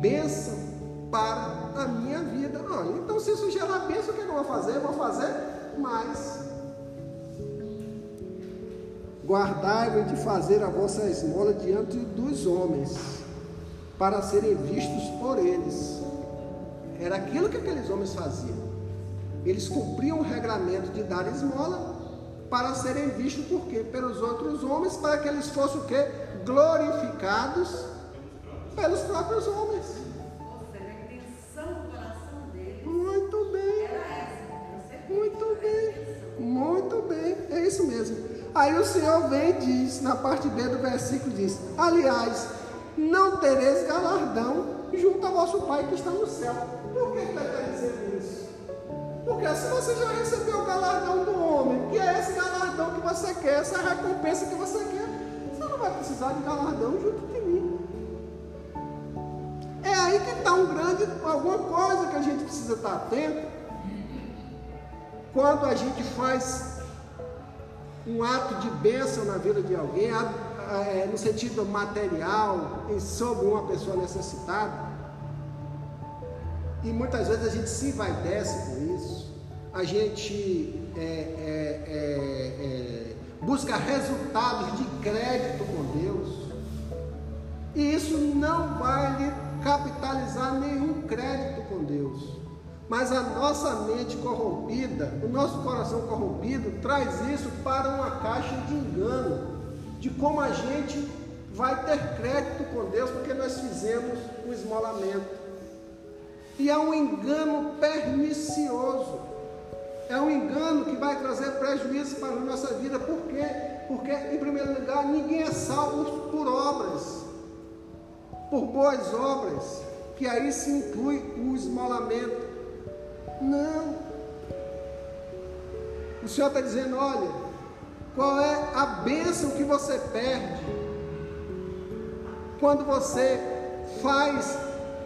Bênção para a minha vida. Olha, então se isso gerar bênção, o que eu vou fazer? Eu vou fazer mais. Guardai-vos de fazer a vossa esmola diante dos homens, para serem vistos por eles. Era aquilo que aqueles homens faziam. Eles cumpriam o regramento de dar esmola para serem vistos por quê? Pelos outros homens, para que eles fossem o quê? Glorificados pelos próprios homens. Muito bem, muito bem, muito bem, é isso mesmo. Aí o Senhor vem e diz, na parte B do versículo diz: Aliás, não tereis galardão junto ao vosso Pai que está no céu. Por que ele está dizendo isso? Porque se você já recebeu o galardão do homem, que é esse galardão que você quer, essa recompensa que você quer, você não vai precisar de galardão junto de mim. É aí que está um grande, alguma coisa que a gente precisa estar atento. Quando a gente faz um ato de bênção na vida de alguém, é, no sentido material, em- sobre uma pessoa necessitada, e muitas vezes a gente se envaidece com isso, a gente é, é, é, é, busca resultados de crédito com Deus, e isso não vai lhe capitalizar nenhum crédito com Deus. Mas a nossa mente corrompida, o nosso coração corrompido, traz isso para uma caixa de engano, de como a gente vai ter crédito com Deus, porque nós fizemos o esmolamento. E é um engano pernicioso. É um engano que vai trazer prejuízo para a nossa vida. Por quê? Porque, em primeiro lugar, ninguém é salvo por obras, por boas obras, que aí se inclui o esmolamento. Não. O Senhor está dizendo: olha, qual é a bênção que você perde quando você faz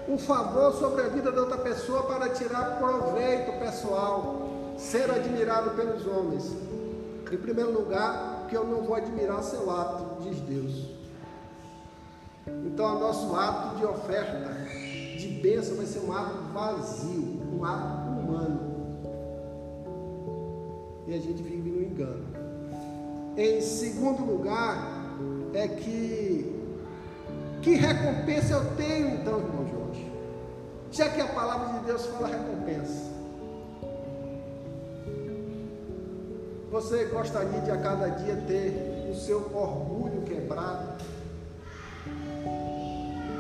um favor sobre a vida da outra pessoa para tirar proveito pessoal, ser admirado pelos homens. Em primeiro lugar, que eu não vou admirar seu ato, diz Deus. Então, o nosso ato de oferta, de bênção, vai ser um ato vazio, um ato humano. E a gente vive no engano. Em segundo lugar, é que que recompensa eu tenho então, irmão Jorge? Já que a palavra de Deus fala recompensa. Você gostaria de a cada dia ter o seu orgulho quebrado?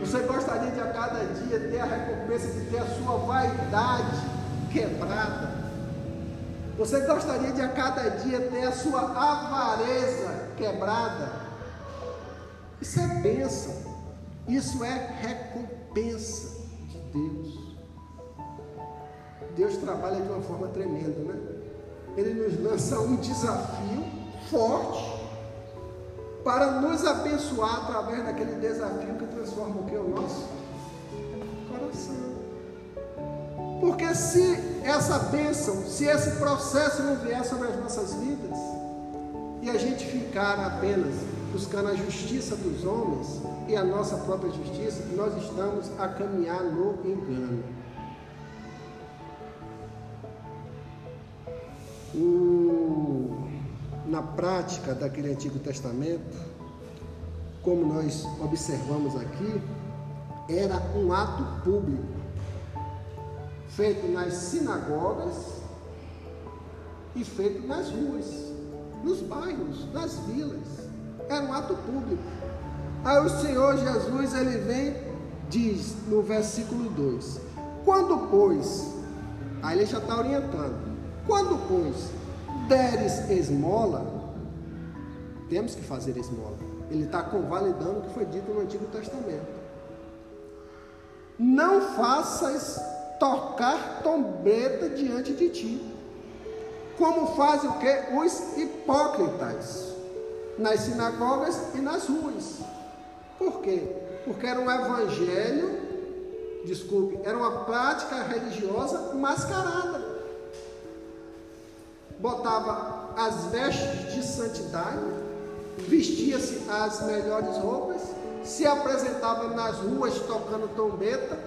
Você gostaria de a cada dia ter a recompensa de ter a sua vaidade quebrada? Você gostaria de a cada dia ter a sua avareza quebrada? Isso é bênção. Isso é recompensa de Deus. Deus trabalha de uma forma tremenda, né? Ele nos lança um desafio forte para nos abençoar através daquele desafio que transforma o que? O nosso coração. Porque se essa bênção, se esse processo não vier sobre as nossas vidas, e a gente ficar apenas buscando a justiça dos homens e a nossa própria justiça, nós estamos a caminhar no engano. O- na prática daquele Antigo Testamento, como nós observamos aqui, era um ato público, feito nas sinagogas e feito nas ruas, nos bairros, nas vilas. Era um ato público. Aí o Senhor Jesus, ele vem, diz no versículo 2: Quando, pois, aí ele já está orientando, quando, pois, deres esmola, temos que fazer esmola. Ele está convalidando o que foi dito no Antigo Testamento. Não faças tocar trombeta diante de ti, como fazem o que? Os hipócritas, nas sinagogas e nas ruas. Por quê? Porque era um evangelho, desculpe, era uma prática religiosa mascarada. Botava as vestes de santidade, vestia-se as melhores roupas, se apresentava nas ruas tocando trombeta,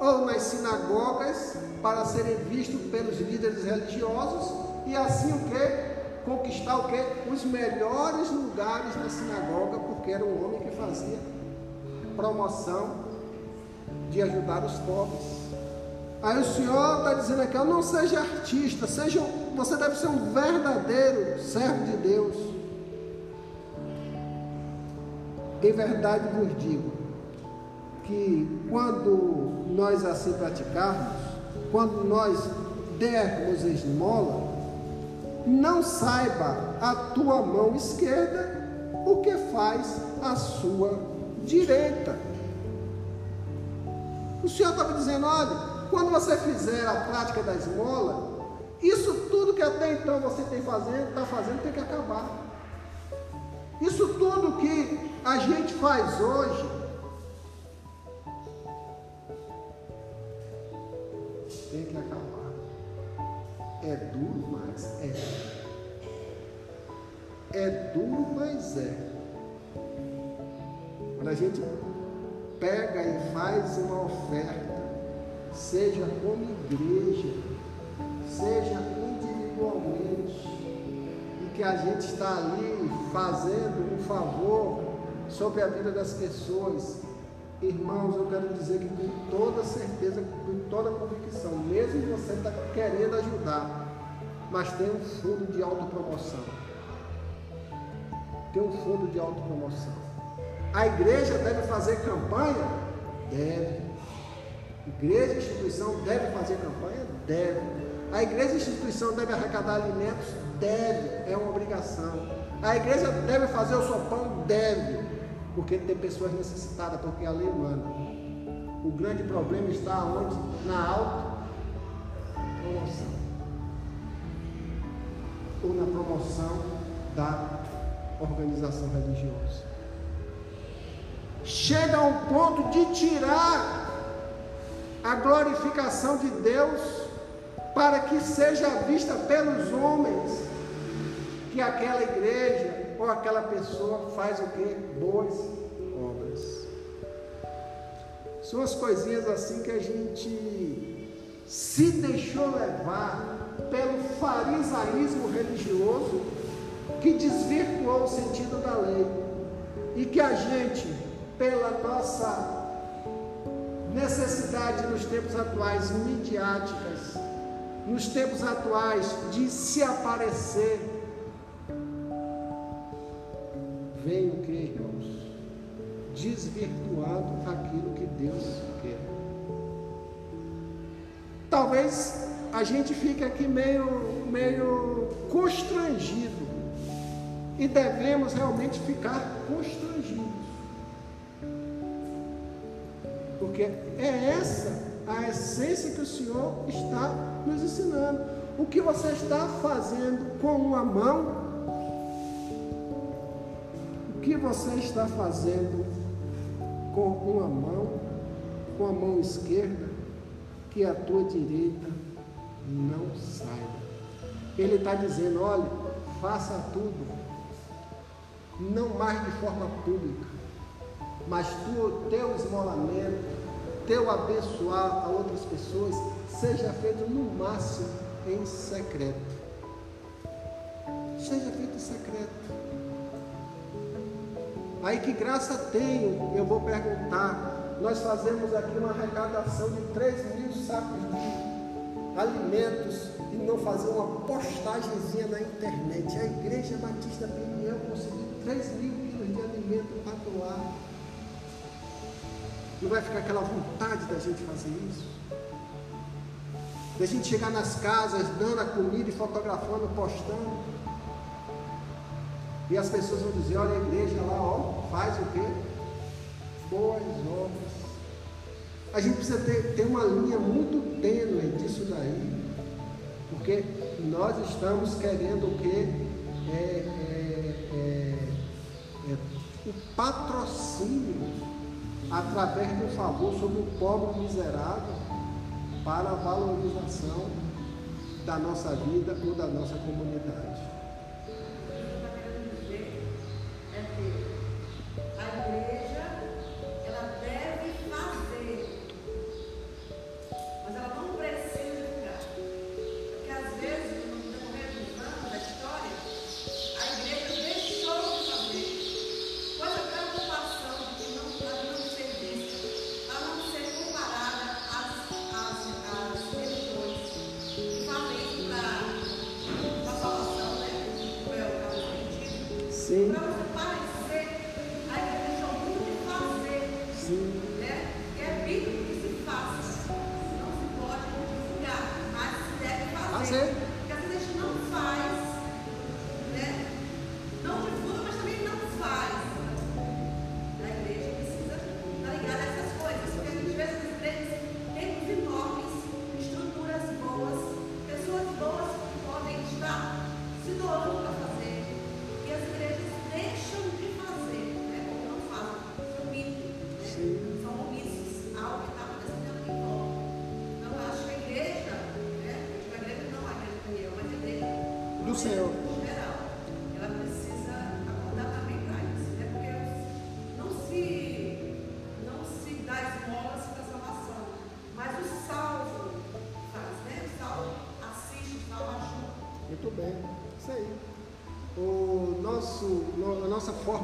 ou nas sinagogas para serem vistos pelos líderes religiosos e assim o que? Conquistar o que? Os melhores lugares na sinagoga, porque era um homem que fazia promoção de ajudar os pobres. Aí o Senhor está dizendo aqui, não seja artista, seja, você deve ser um verdadeiro servo de Deus. Em verdade vos digo que quando nós assim praticarmos, quando nós dermos esmola, não saiba a tua mão esquerda o que faz a sua direita. O Senhor estava dizendo: olha, quando você fizer a prática da esmola, isso tudo que até então você tem fazendo, está fazendo, tem que acabar. Isso tudo que a gente faz hoje, tem que acabar. É duro, mas é. É duro, mas é. Quando a gente pega e faz uma oferta, seja como igreja, seja individualmente, e que a gente está ali fazendo um favor sobre a vida das pessoas, irmãos, eu quero dizer que com toda certeza, com toda convicção, mesmo você está querendo ajudar, mas tem um fundo de autopromoção. Tem um fundo de autopromoção. A igreja deve fazer campanha? Deve. Igreja e instituição deve fazer campanha? Deve. A igreja e instituição deve arrecadar alimentos? Deve. É uma obrigação. A igreja deve fazer o sopão? Deve. Porque tem pessoas necessitadas, porque a lei manda. O grande problema está onde? Na autopromoção. Ou na promoção da organização religiosa. Chega a um ponto de tirar a glorificação de Deus para que seja vista pelos homens que aquela igreja ou aquela pessoa faz o que? Boas obras. São as coisinhas assim que a gente se deixou levar pelo farisaísmo religioso que desvirtuou o sentido da lei e que a gente, pela nossa necessidade nos tempos atuais midiáticas, nos tempos atuais de se aparecer, o que, irmãos? Desvirtuando aquilo que Deus quer. Talvez a gente fique aqui meio, meio constrangido e devemos realmente ficar constrangidos. Porque é essa a essência que o Senhor está nos ensinando. O que você está fazendo com uma mão, o que você está fazendo com uma mão, com a mão esquerda, que a tua direita não saiba. Ele está dizendo: olha, faça tudo, não mais de forma pública, mas tu, teu esmolamento, teu abençoar a outras pessoas, seja feito no máximo em secreto. Seja feito em secreto. Aí que graça tenho, eu vou perguntar, nós fazemos aqui uma arrecadação de 3 mil sacos de alimentos e não fazer uma postagemzinha na internet. A Igreja Batista Peniel conseguiu 3 mil quilos de alimento para doar. Não vai ficar aquela vontade da gente fazer isso? Da gente chegar nas casas, dando a comida e fotografando, postando. E as pessoas vão dizer, olha a igreja lá, ó, faz o quê? Boas obras. A gente precisa ter, ter uma linha muito tênue disso daí. Porque nós estamos querendo o quê? É, é, é, é, o patrocínio através do favor sobre o pobre miserável para a valorização da nossa vida ou da nossa comunidade.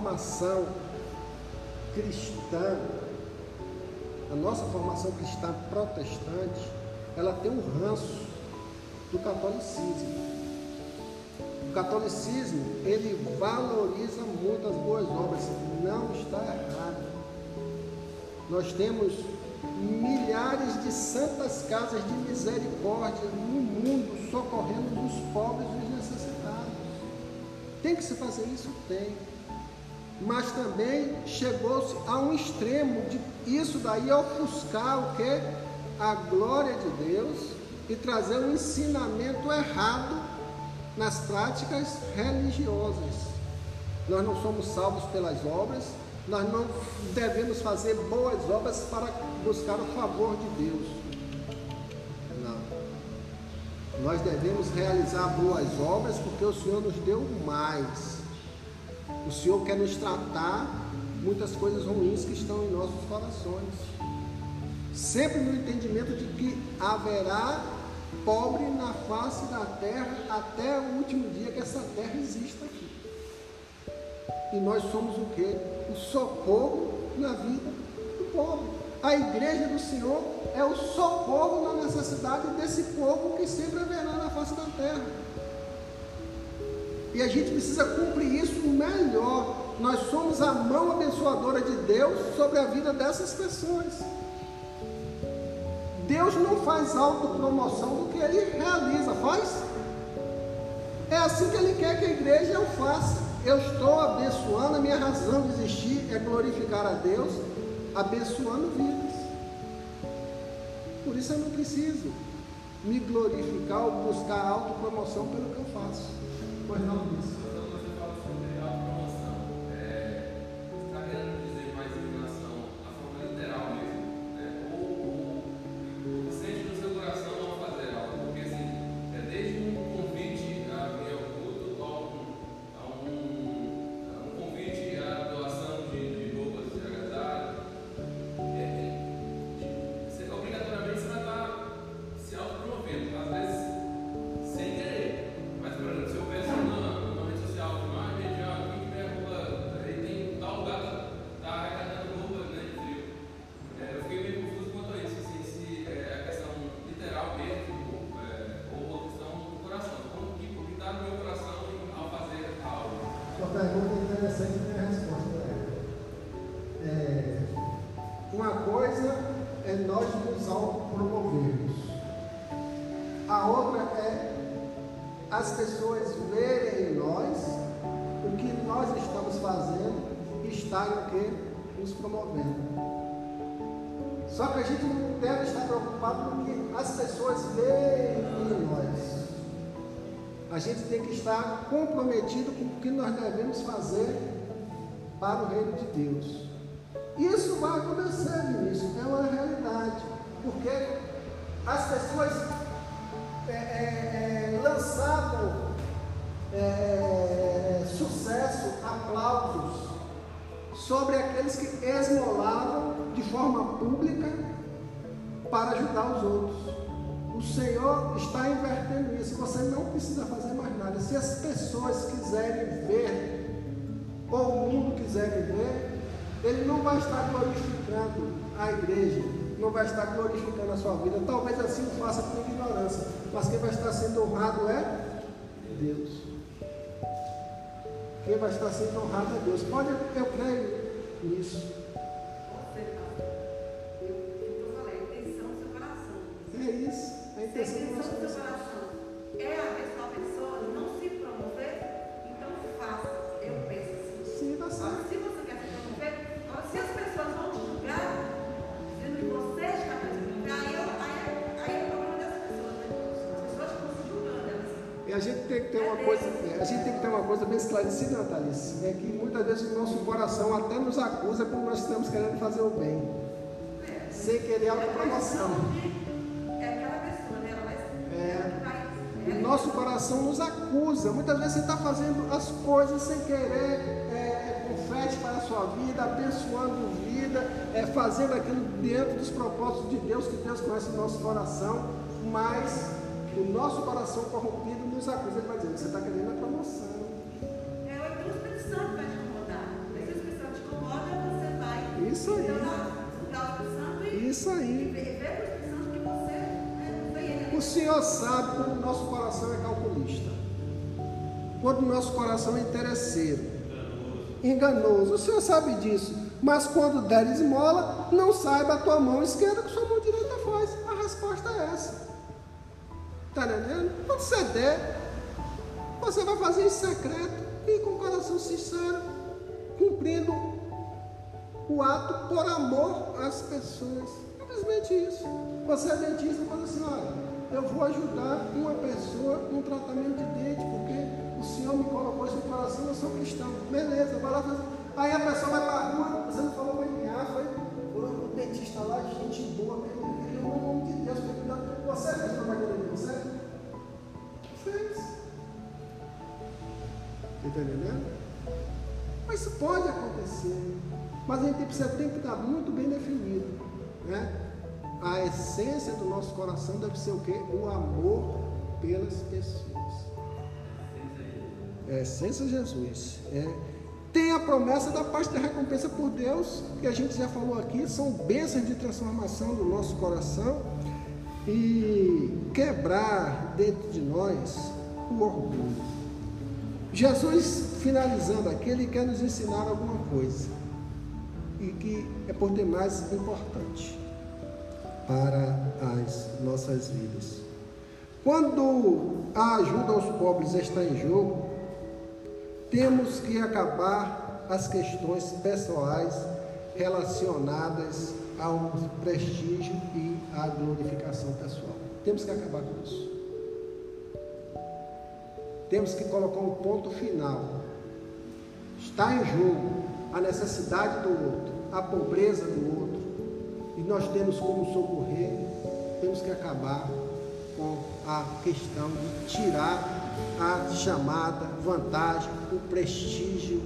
Formação cristã, a nossa formação cristã protestante, ela tem um ranço do catolicismo. O catolicismo, ele valoriza muito as boas obras, não está errado. Nós temos milhares de santas casas de misericórdia no mundo socorrendo os pobres e os necessitados. Tem que se fazer isso? Tem mas também chegou-se a um extremo de isso daí ofuscar o que? A glória de Deus e trazer um ensinamento errado nas práticas religiosas. Nós não somos salvos pelas obras, nós não devemos fazer boas obras para buscar o favor de Deus. Não. Nós devemos realizar boas obras porque o Senhor nos deu mais. O Senhor quer nos tratar muitas coisas ruins que estão em nossos corações. Sempre no entendimento de que haverá pobre na face da terra até o último dia que essa terra exista aqui. E nós somos o que? O socorro na vida do pobre. A igreja do Senhor é o socorro na necessidade desse povo que sempre haverá na face da terra. E a gente precisa cumprir isso melhor. Nós somos a mão abençoadora de Deus sobre a vida dessas pessoas. Deus não faz autopromoção do que ele realiza, faz? É assim que ele quer que a igreja o faça. Eu estou abençoando, a minha razão de existir é glorificar a Deus, abençoando vidas. Por isso eu não preciso me glorificar ou buscar autopromoção pelo que eu faço. Pois não, Luiz. Para ajudar os outros. O Senhor está invertendo isso. Você não precisa fazer mais nada. Se as pessoas quiserem ver, ou o mundo quiserem ver, Ele não vai estar glorificando a igreja, não vai estar glorificando a sua vida. Talvez assim o faça por ignorância, mas quem vai estar sendo honrado é Deus. Quem vai estar sendo honrado é Deus. Pode, eu creio nisso. É isso. A intenção do nosso coração. É a pessoa, a pessoa não se promover, então faça. Eu penso assim. Sim, Agora, certo. se você quer se promover, se as pessoas vão te julgar, dizendo que você está para promover, aí, aí, é- aí é o problema dessas pessoas, né? As pessoas ficam se julgando, elas. E a gente tem que ter uma coisa, é, a gente tem que ter uma coisa bem esclarecida, Natalice, é que muitas vezes o nosso coração até nos acusa quando nós estamos querendo fazer o bem, É. sem querer autopromoção. É É. O nosso coração nos acusa. Muitas vezes você está fazendo as coisas sem querer, é, é, fé para a sua vida, abençoando vida, é, fazendo aquilo dentro dos propósitos de Deus, que Deus conhece o nosso coração, mas o nosso coração corrompido nos acusa. Ele vai dizer: você está querendo a promoção. É, o Espírito Santo vai te incomodar. Se o Espírito Santo te incomoda, você vai. Isso aí. Isso aí. O Senhor sabe quando o nosso coração é calculista, quando o nosso coração é interesseiro, enganoso. O Senhor sabe disso. Mas quando der esmola, não saiba a tua mão esquerda que sua mão direita faz. A resposta é essa. Está entendendo? Quando você der, você vai fazer em secreto e com o coração sincero, cumprindo o ato por amor às pessoas. Simplesmente isso. Você é dentista e fala assim, olha, eu vou ajudar uma pessoa num tratamento de dente, porque o Senhor me colocou isso no coração, eu sou cristão. Beleza, vai lá fazer. Aí a pessoa vai para a rua, você não falou para mim, ah, foi o dentista lá, gente boa, mesmo, ele no nome de Deus. Você fez propaganda de você? Fez. Está? Mas isso pode acontecer. Mas a gente precisa tem que estar muito bem definido. Né? A essência do nosso coração deve ser o quê? O amor pelas pessoas. É a essência de Jesus. É. Tem a promessa da parte da recompensa por Deus, que a gente já falou aqui, são bênçãos de transformação do nosso coração e quebrar dentro de nós o orgulho. Jesus, finalizando aqui, ele quer nos ensinar alguma coisa e que é por demais importante para as nossas vidas. Quando a ajuda aos pobres está em jogo, temos que acabar as questões pessoais relacionadas ao prestígio e à glorificação pessoal. Temos que acabar com isso. Temos que colocar um ponto final. Está em jogo a necessidade do outro, a pobreza do outro, nós temos como socorrer, temos que acabar com a questão de tirar a chamada vantagem, o prestígio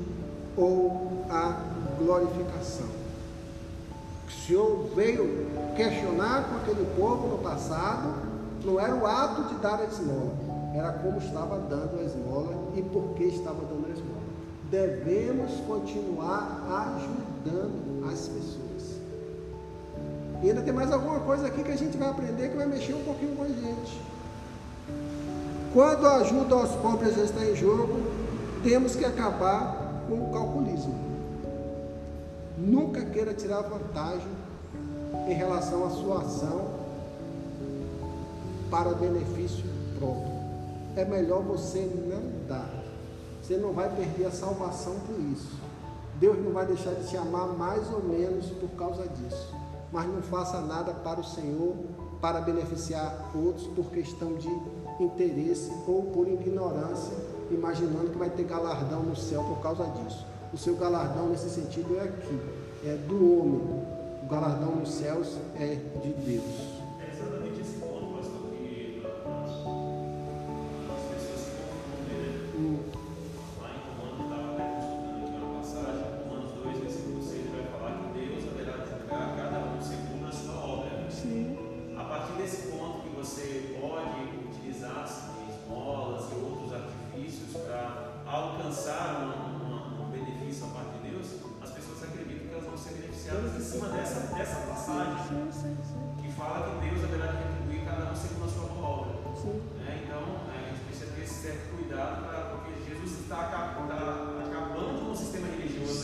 ou a glorificação. O Senhor veio questionar com aquele povo no passado, não era o ato de dar a esmola, era como estava dando a esmola e por que estava dando a esmola. Devemos continuar ajudando as pessoas. E ainda tem mais alguma coisa aqui que a gente vai aprender que vai mexer um pouquinho com a gente. Quando a ajuda aos pobres já está em jogo, temos que acabar com o calculismo. Nunca queira tirar vantagem em relação à sua ação para benefício próprio. É melhor você não dar. Você não vai perder a salvação por isso. Deus não vai deixar de te amar mais ou menos por causa disso. Mas não faça nada para o Senhor, para beneficiar outros por questão de interesse ou por ignorância, imaginando que vai ter galardão no céu por causa disso. O seu galardão nesse sentido é aqui, é do homem. O galardão nos céus é de Deus.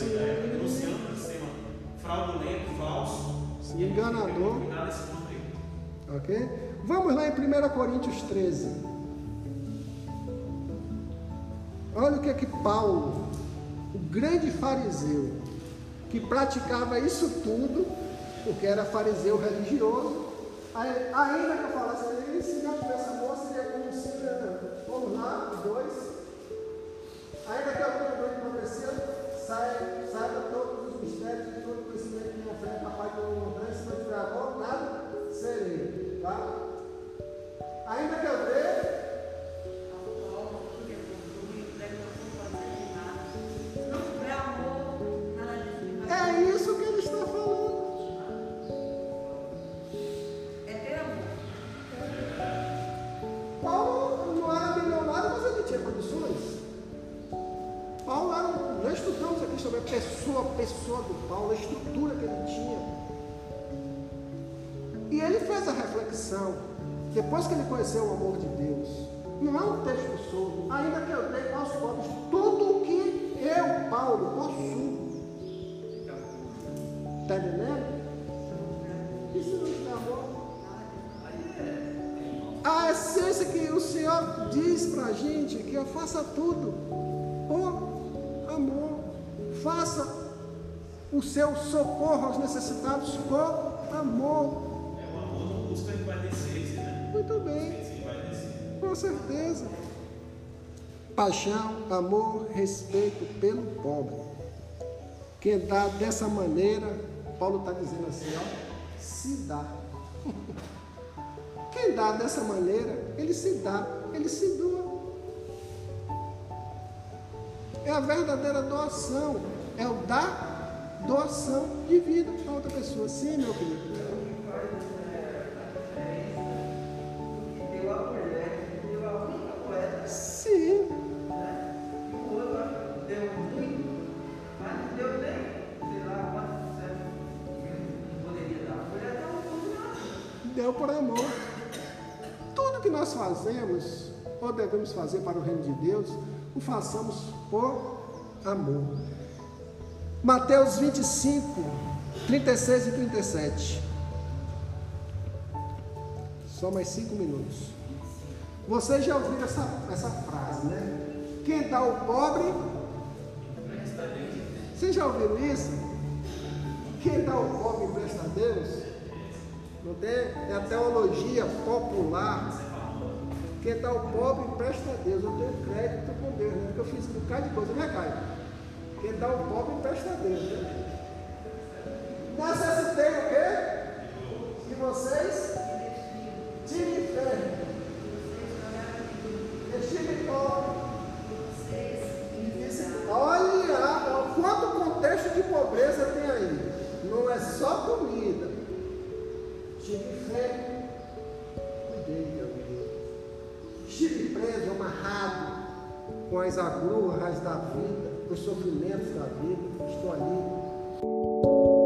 Denunciando o sistema fraudulento, falso. Sim, enganador. Ok? Vamos lá em 1 Coríntios 13. Olha o que é que Paulo, o grande fariseu, que praticava isso tudo, porque era fariseu religioso, ainda que eu falasse para ele, se não tivesse amor, seria como se. Vamos lá, os dois. Saiba, saiba todos os mistérios e todo o conhecimento que capaz de uma montanha, se não tiver amor, nada serei. Tá? Ainda que eu reflexão, depois que ele conheceu o amor de Deus, não é um texto solto, ainda que eu dei aos pobres tudo o que eu, Paulo, possuo. Está entendendo? Isso não está amor. A essência que o Senhor diz para a gente que eu faça tudo por amor. Faça o seu socorro aos necessitados por amor. Né? Muito bem, com certeza. Paixão, amor, respeito pelo pobre. Quem dá dessa maneira, Paulo está dizendo assim, ó, se dá. Quem dá dessa maneira, ele se dá, ele se doa. É a verdadeira doação, é o dar doação de vida para outra pessoa. Sim, meu querido. Fazemos, ou devemos fazer para o reino de Deus, o façamos por amor. Mateus 25, 36 e 37. Só mais cinco minutos. Vocês já ouviram essa, essa frase, né? Quem dá ao pobre. Vocês já ouviram isso? Quem dá ao pobre empresta a Deus? Não tem? É a teologia popular. Quem dá ao pobre empresta a Deus. Eu tenho crédito com Deus, né? Porque eu fiz um bocado de coisa, né, Caio? Quem dá ao pobre empresta a Deus, né? Necessitei o quê? Que vocês tirem fé. Estive pobre. Olha, quanto contexto de pobreza tem aí. Não é só comida. Tive fé. Cuidei, Deus. Estive preso, amarrado, com as agruras da vida, os sofrimentos da vida. Estou ali.